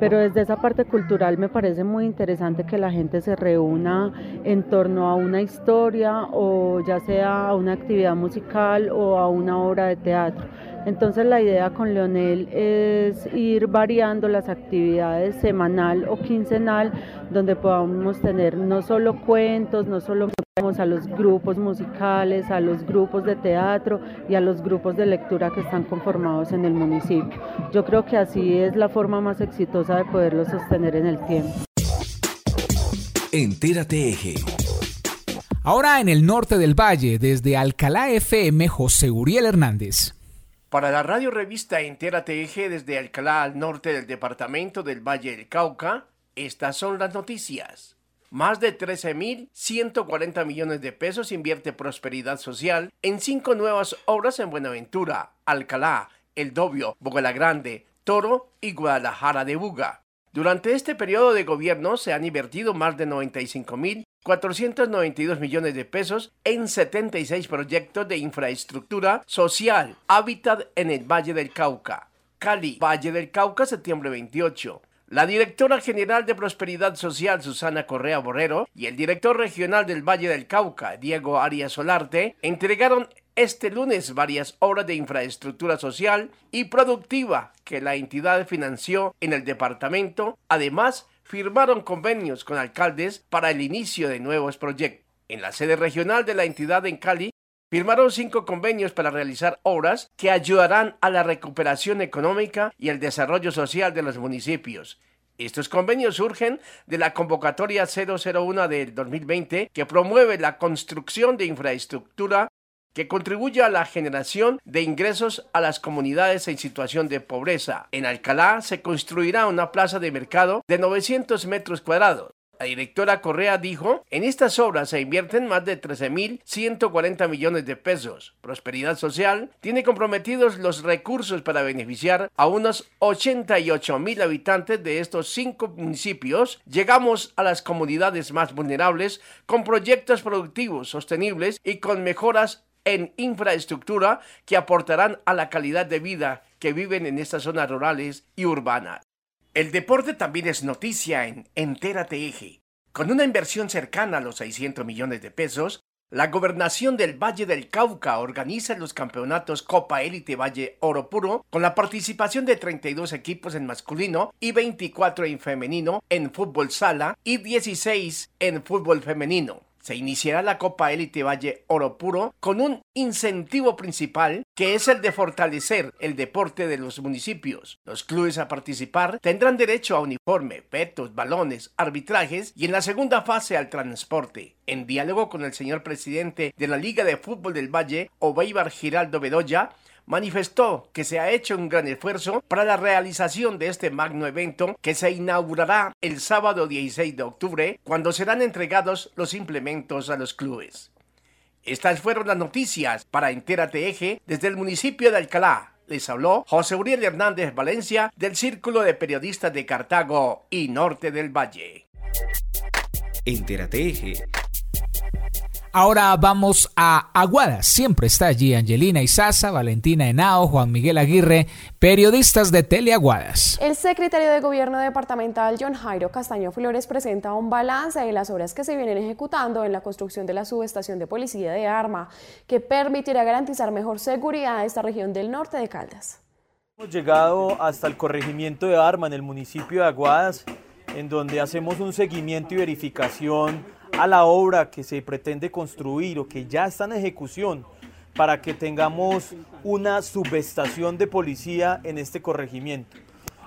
pero desde esa parte cultural me parece muy interesante que la gente se reúna en torno a una historia o ya sea a una actividad musical o a una obra de teatro. Entonces la idea con Leonel es ir variando las actividades semanal o quincenal donde podamos tener no solo cuentos, no solo a los grupos musicales, a los grupos de teatro y a los grupos de lectura que están conformados en el municipio. Yo creo que así es la forma más exitosa de poderlo sostener en el tiempo. Entérate Eje. Ahora en el norte del valle, desde Alcalá FM, José Uriel Hernández. Para la radio revista Entérate Eje desde Alcalá al norte del departamento del Valle del Cauca, estas son las noticias. Más de 13.140 millones de pesos invierte Prosperidad Social en cinco nuevas obras en Buenaventura, Alcalá, El Dobio, Bogotá Grande, Toro y Guadalajara de Buga. Durante este periodo de gobierno se han invertido más de 95.492 millones de pesos en 76 proyectos de infraestructura social, hábitat en el Valle del Cauca. Cali, Valle del Cauca, septiembre 28. La directora general de Prosperidad Social, Susana Correa Borrero, y el director regional del Valle del Cauca, Diego Arias Solarte, entregaron este lunes varias obras de infraestructura social y productiva que la entidad financió en el departamento. Además, firmaron convenios con alcaldes para el inicio de nuevos proyectos. En la sede regional de la entidad en Cali, firmaron cinco convenios para realizar obras que ayudarán a la recuperación económica y el desarrollo social de los municipios. Estos convenios surgen de la convocatoria 001 del 2020 que promueve la construcción de infraestructura que contribuye a la generación de ingresos a las comunidades en situación de pobreza. En Alcalá se construirá una plaza de mercado de 900 metros cuadrados la directora Correa dijo, en estas obras se invierten más de 13.140 millones de pesos. Prosperidad Social tiene comprometidos los recursos para beneficiar a unos 88.000 habitantes de estos cinco municipios. Llegamos a las comunidades más vulnerables con proyectos productivos sostenibles y con mejoras en infraestructura que aportarán a la calidad de vida que viven en estas zonas rurales y urbanas. El deporte también es noticia en Entérate Eje. Con una inversión cercana a los 600 millones de pesos, la gobernación del Valle del Cauca organiza los campeonatos Copa Élite Valle Oro Puro con la participación de 32 equipos en masculino y 24 en femenino en fútbol sala y 16 en fútbol femenino se iniciará la Copa Élite Valle Oro Puro con un incentivo principal que es el de fortalecer el deporte de los municipios. Los clubes a participar tendrán derecho a uniforme, petos, balones, arbitrajes y en la segunda fase al transporte. En diálogo con el señor presidente de la Liga de Fútbol del Valle, Obeibar Giraldo Bedoya, manifestó que se ha hecho un gran esfuerzo para la realización de este magno evento que se inaugurará el sábado 16 de octubre cuando serán entregados los implementos a los clubes. Estas fueron las noticias para Entérate Eje desde el municipio de Alcalá. Les habló José Uriel Hernández Valencia del Círculo de Periodistas de Cartago y Norte del Valle. Entérate Eje Ahora vamos a Aguadas. Siempre está allí Angelina Isaza, Valentina Henao, Juan Miguel Aguirre, periodistas de Teleaguadas. El secretario de Gobierno departamental, John Jairo Castaño Flores, presenta un balance de las obras que se vienen ejecutando en la construcción de la subestación de policía de Arma, que permitirá garantizar mejor seguridad a esta región del norte de Caldas. Hemos llegado hasta el corregimiento de Arma en el municipio de Aguadas, en donde hacemos un seguimiento y verificación a la obra que se pretende construir o que ya está en ejecución para que tengamos una subestación de policía en este corregimiento.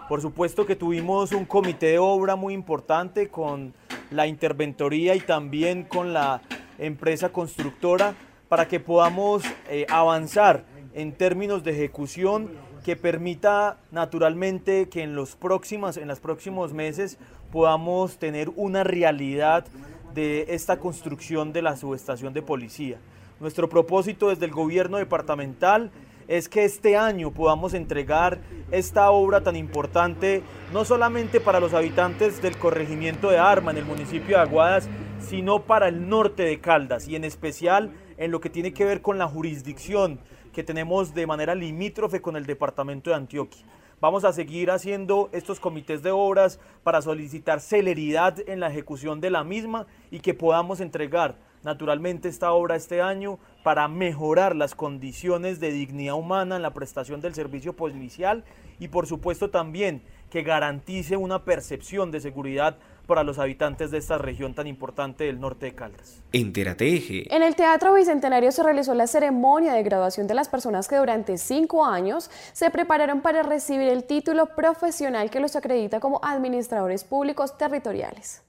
Por supuesto que tuvimos un comité de obra muy importante con la interventoría y también con la empresa constructora para que podamos eh, avanzar en términos de ejecución que permita naturalmente que en los, próximos, en los próximos meses podamos tener una realidad de esta construcción de la subestación de policía. Nuestro propósito desde el gobierno departamental es que este año podamos entregar esta obra tan importante, no solamente para los habitantes del corregimiento de Arma en el municipio de Aguadas, sino para el norte de Caldas y en especial en lo que tiene que ver con la jurisdicción que tenemos de manera limítrofe con el departamento de Antioquia. Vamos a seguir haciendo estos comités de obras para solicitar celeridad en la ejecución de la misma y que podamos entregar naturalmente esta obra este año para mejorar las condiciones de dignidad humana en la prestación del servicio policial y por supuesto también que garantice una percepción de seguridad para los habitantes de esta región tan importante del norte de Caldas. Entérate En el Teatro Bicentenario se realizó la ceremonia de graduación de las personas que durante cinco años se prepararon para recibir el título profesional que los acredita como administradores públicos territoriales.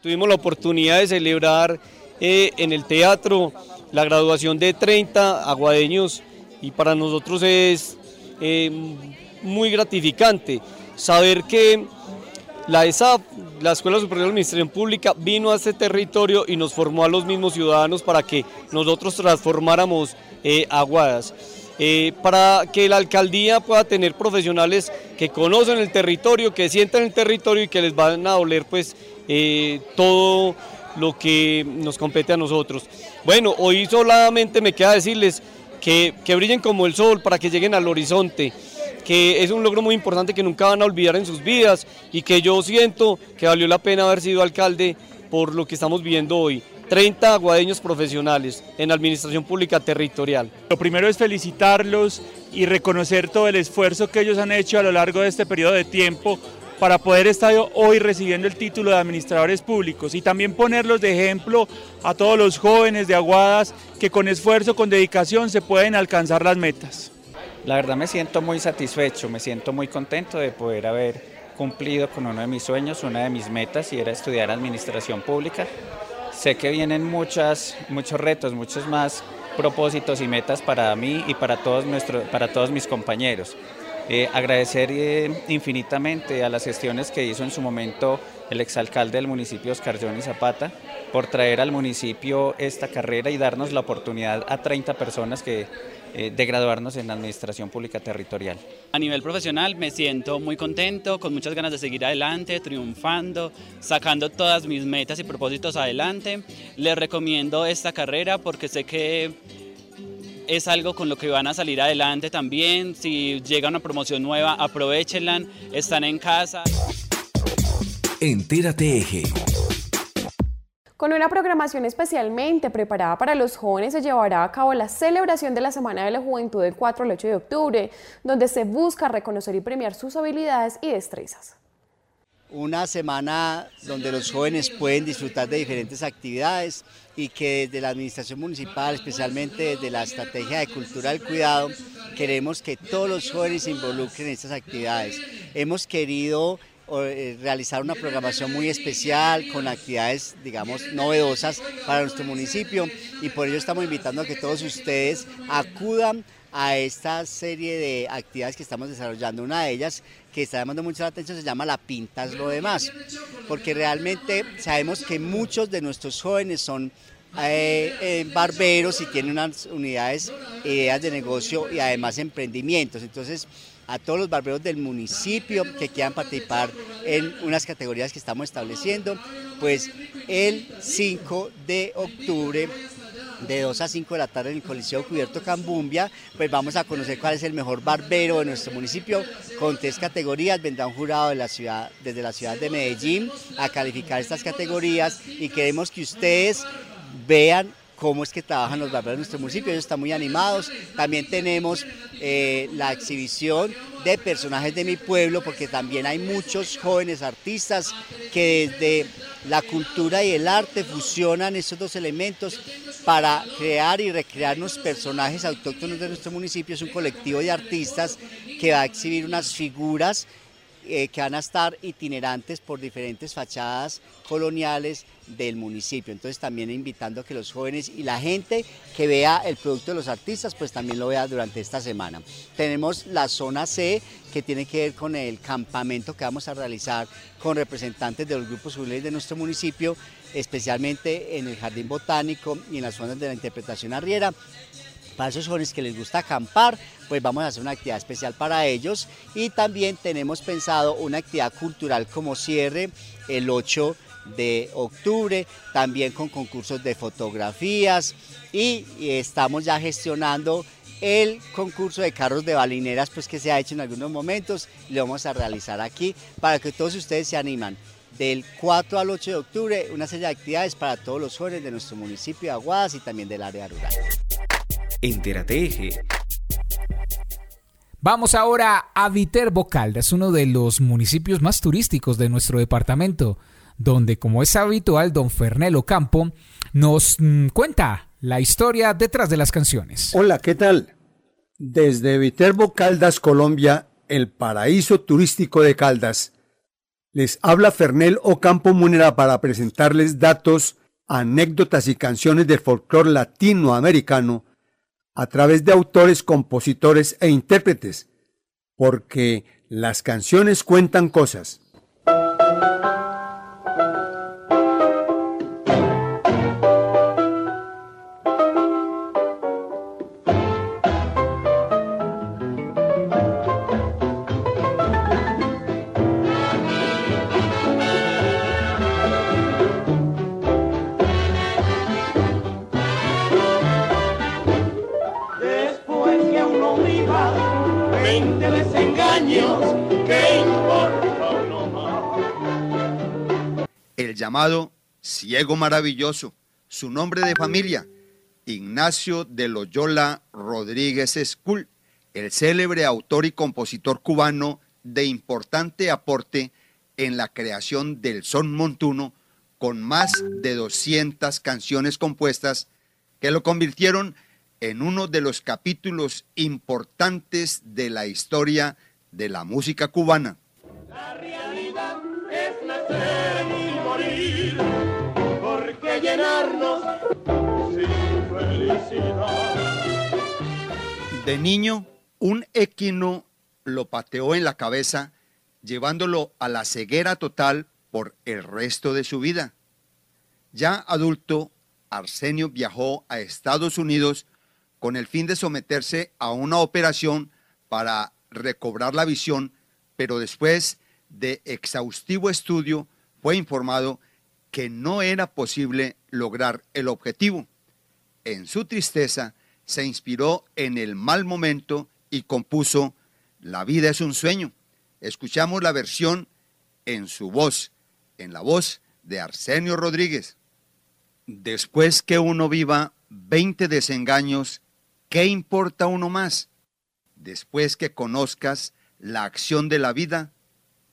Tuvimos la oportunidad de celebrar eh, en el teatro la graduación de 30 aguadeños y para nosotros es eh, muy gratificante saber que la ESAP, la Escuela Superior de Administración Pública, vino a este territorio y nos formó a los mismos ciudadanos para que nosotros transformáramos eh, Aguadas. Eh, para que la alcaldía pueda tener profesionales que conocen el territorio, que sientan el territorio y que les van a doler pues eh, todo lo que nos compete a nosotros. Bueno, hoy solamente me queda decirles que, que brillen como el sol para que lleguen al horizonte que es un logro muy importante que nunca van a olvidar en sus vidas y que yo siento que valió la pena haber sido alcalde por lo que estamos viviendo hoy. 30 aguadeños profesionales en Administración Pública Territorial. Lo primero es felicitarlos y reconocer todo el esfuerzo que ellos han hecho a lo largo de este periodo de tiempo para poder estar hoy recibiendo el título de administradores públicos y también ponerlos de ejemplo a todos los jóvenes de Aguadas que con esfuerzo, con dedicación se pueden alcanzar las metas. La verdad me siento muy satisfecho, me siento muy contento de poder haber cumplido con uno de mis sueños, una de mis metas y era estudiar administración pública. Sé que vienen muchas, muchos retos, muchos más propósitos y metas para mí y para todos, nuestros, para todos mis compañeros. Eh, agradecer eh, infinitamente a las gestiones que hizo en su momento el exalcalde del municipio Oscar Johnny Zapata por traer al municipio esta carrera y darnos la oportunidad a 30 personas que de graduarnos en la Administración Pública Territorial. A nivel profesional me siento muy contento, con muchas ganas de seguir adelante, triunfando, sacando todas mis metas y propósitos adelante. Les recomiendo esta carrera porque sé que es algo con lo que van a salir adelante también. Si llega una promoción nueva, aprovechenla, están en casa. Entérate Eje. Con una programación especialmente preparada para los jóvenes se llevará a cabo la celebración de la Semana de la Juventud del 4 al 8 de octubre, donde se busca reconocer y premiar sus habilidades y destrezas. Una semana donde los jóvenes pueden disfrutar de diferentes actividades y que desde la administración municipal, especialmente desde la estrategia de cultura del cuidado, queremos que todos los jóvenes se involucren en estas actividades. Hemos querido realizar una programación muy especial con actividades, digamos, novedosas para nuestro municipio y por ello estamos invitando a que todos ustedes acudan a esta serie de actividades que estamos desarrollando. Una de ellas que está llamando mucho la atención se llama La Pintas lo demás, porque realmente sabemos que muchos de nuestros jóvenes son eh, eh, barberos y tienen unas unidades, ideas de negocio y además emprendimientos. Entonces, a todos los barberos del municipio que quieran participar en unas categorías que estamos estableciendo, pues el 5 de octubre de 2 a 5 de la tarde en el Coliseo Cubierto Cambumbia, pues vamos a conocer cuál es el mejor barbero de nuestro municipio con tres categorías. Vendrá un jurado de la ciudad, desde la ciudad de Medellín a calificar estas categorías y queremos que ustedes vean cómo es que trabajan los barberos de nuestro municipio, ellos están muy animados. También tenemos eh, la exhibición de personajes de mi pueblo, porque también hay muchos jóvenes artistas que desde la cultura y el arte fusionan estos dos elementos para crear y recrear unos personajes autóctonos de nuestro municipio. Es un colectivo de artistas que va a exhibir unas figuras eh, que van a estar itinerantes por diferentes fachadas coloniales del municipio. Entonces también invitando a que los jóvenes y la gente que vea el producto de los artistas, pues también lo vea durante esta semana. Tenemos la zona C, que tiene que ver con el campamento que vamos a realizar con representantes de los grupos juveniles de nuestro municipio, especialmente en el Jardín Botánico y en las zonas de la interpretación arriera para esos jóvenes que les gusta acampar, pues vamos a hacer una actividad especial para ellos y también tenemos pensado una actividad cultural como cierre el 8 de octubre, también con concursos de fotografías y, estamos ya gestionando el concurso de carros de balineras pues que se ha hecho en algunos momentos lo vamos a realizar aquí para que todos ustedes se animan del 4 al 8 de octubre una serie de actividades para todos los jóvenes de nuestro municipio de Aguadas y también del área rural. Entérate Eje. Vamos ahora a Viterbo Caldas, uno de los municipios más turísticos de nuestro departamento, donde, como es habitual, don Fernelo Campo nos mm, cuenta la historia detrás de las canciones. Hola, ¿qué tal? Desde Viterbo Caldas, Colombia, el paraíso turístico de Caldas, les habla Fernel Ocampo Munera para presentarles datos, anécdotas y canciones de folclore latinoamericano a través de autores, compositores e intérpretes, porque las canciones cuentan cosas. Llamado Ciego Maravilloso, su nombre de familia, Ignacio de Loyola Rodríguez Escul, el célebre autor y compositor cubano de importante aporte en la creación del son montuno, con más de 200 canciones compuestas que lo convirtieron en uno de los capítulos importantes de la historia de la música cubana. La realidad es nacer y morir, porque llenarnos sin felicidad. De niño, un equino lo pateó en la cabeza, llevándolo a la ceguera total por el resto de su vida. Ya adulto, Arsenio viajó a Estados Unidos con el fin de someterse a una operación para recobrar la visión, pero después de exhaustivo estudio fue informado que no era posible lograr el objetivo. En su tristeza se inspiró en el mal momento y compuso La vida es un sueño. Escuchamos la versión en su voz, en la voz de Arsenio Rodríguez. Después que uno viva 20 desengaños, ¿qué importa uno más? Después que conozcas la acción de la vida,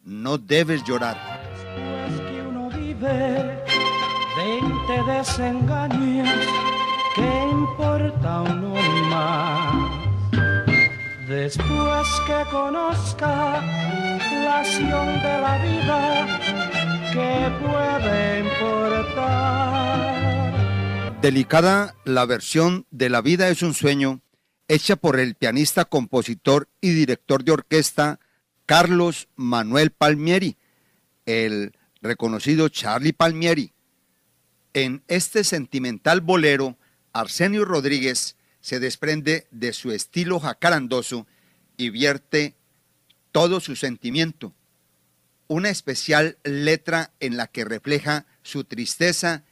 no debes llorar. Después que uno vive 20 desengaños, ¿qué importa uno más? Después que conozca la acción de la vida, ¿qué puede importar? Delicada la versión de La vida es un sueño, hecha por el pianista, compositor y director de orquesta Carlos Manuel Palmieri, el reconocido Charlie Palmieri. En este sentimental bolero, Arsenio Rodríguez se desprende de su estilo jacarandoso y vierte todo su sentimiento. Una especial letra en la que refleja su tristeza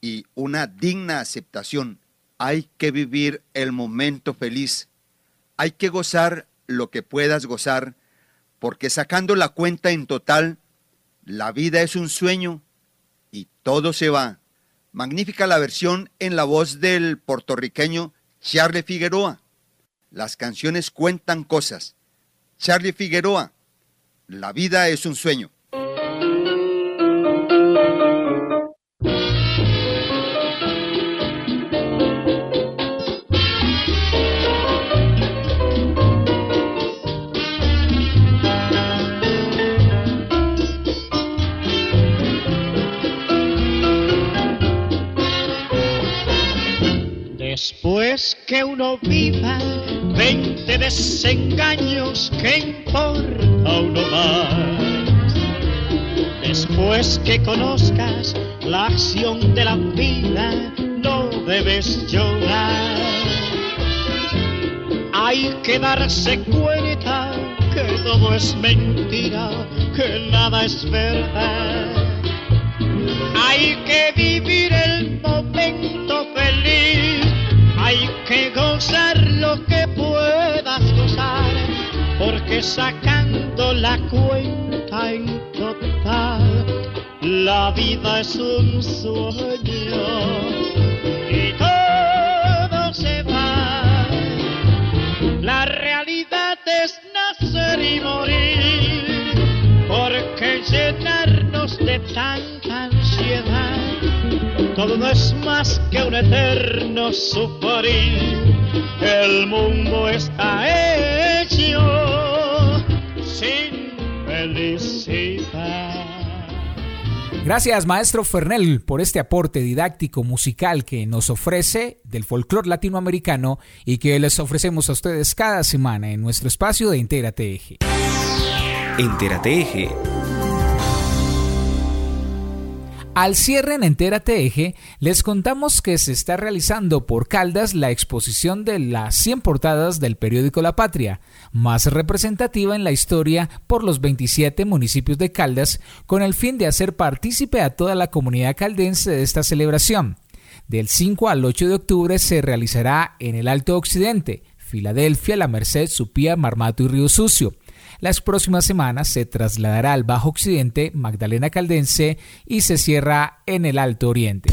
y una digna aceptación. Hay que vivir el momento feliz. Hay que gozar lo que puedas gozar, porque sacando la cuenta en total, la vida es un sueño y todo se va. Magnífica la versión en la voz del puertorriqueño Charlie Figueroa. Las canciones cuentan cosas. Charlie Figueroa. La vida es un sueño. Después que uno viva veinte desengaños, ¿qué importa uno más? Después que conozcas la acción de la vida, no debes llorar. Hay que darse cuenta que todo es mentira, que nada es verdad. Hay que vivir el momento feliz hay que gozar lo que puedas gozar, porque sacando la cuenta en total, la vida es un sueño y todo se va. La realidad es nacer y morir, porque llenarnos de ansiedad todo no es más que un eterno sufrir. El mundo está hecho sin felicidad. Gracias, maestro Fernel, por este aporte didáctico musical que nos ofrece del folclore latinoamericano y que les ofrecemos a ustedes cada semana en nuestro espacio de Entérate Eje. Entérate Eje al cierre en Entérate Eje, les contamos que se está realizando por Caldas la exposición de las 100 portadas del periódico La Patria, más representativa en la historia por los 27 municipios de Caldas, con el fin de hacer partícipe a toda la comunidad caldense de esta celebración. Del 5 al 8 de octubre se realizará en el Alto Occidente, Filadelfia, La Merced, Supía, Marmato y Río Sucio. Las próximas semanas se trasladará al Bajo Occidente, Magdalena Caldense y se cierra en el Alto Oriente.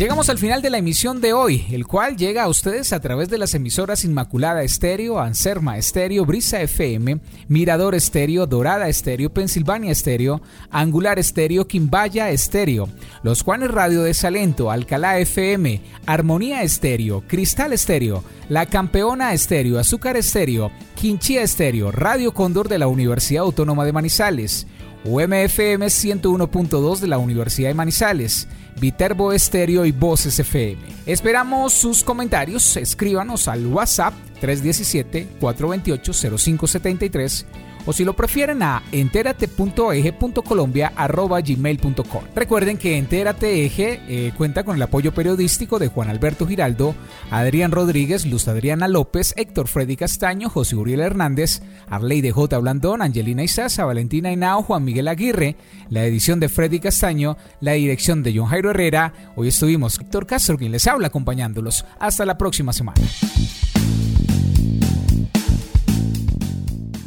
Llegamos al final de la emisión de hoy, el cual llega a ustedes a través de las emisoras Inmaculada Estéreo, Anserma Estéreo, Brisa FM, Mirador Estéreo, Dorada Estéreo, Pensilvania Estéreo, Angular Estéreo, Quimbaya Estéreo, Los Juanes Radio de Salento, Alcalá FM, Armonía Estéreo, Cristal Estéreo, La Campeona Estéreo, Azúcar Estéreo, Quinchía Estéreo, Radio Cóndor de la Universidad Autónoma de Manizales, UMFM 101.2 de la Universidad de Manizales, Viterbo Estéreo y Voces FM. Esperamos sus comentarios, escríbanos al WhatsApp 317-428-0573 o si lo prefieren a entérate.eje.colombia.gmail.com. Recuerden que Entérate Eje eh, cuenta con el apoyo periodístico de Juan Alberto Giraldo, Adrián Rodríguez, Luz Adriana López, Héctor Freddy Castaño, José Uriel Hernández, Arley de J. Blandón, Angelina Isaza, Valentina Hinao, Juan Miguel Aguirre, la edición de Freddy Castaño, la dirección de John Jairo Herrera. Hoy estuvimos Héctor Castro, quien les habla acompañándolos. Hasta la próxima semana.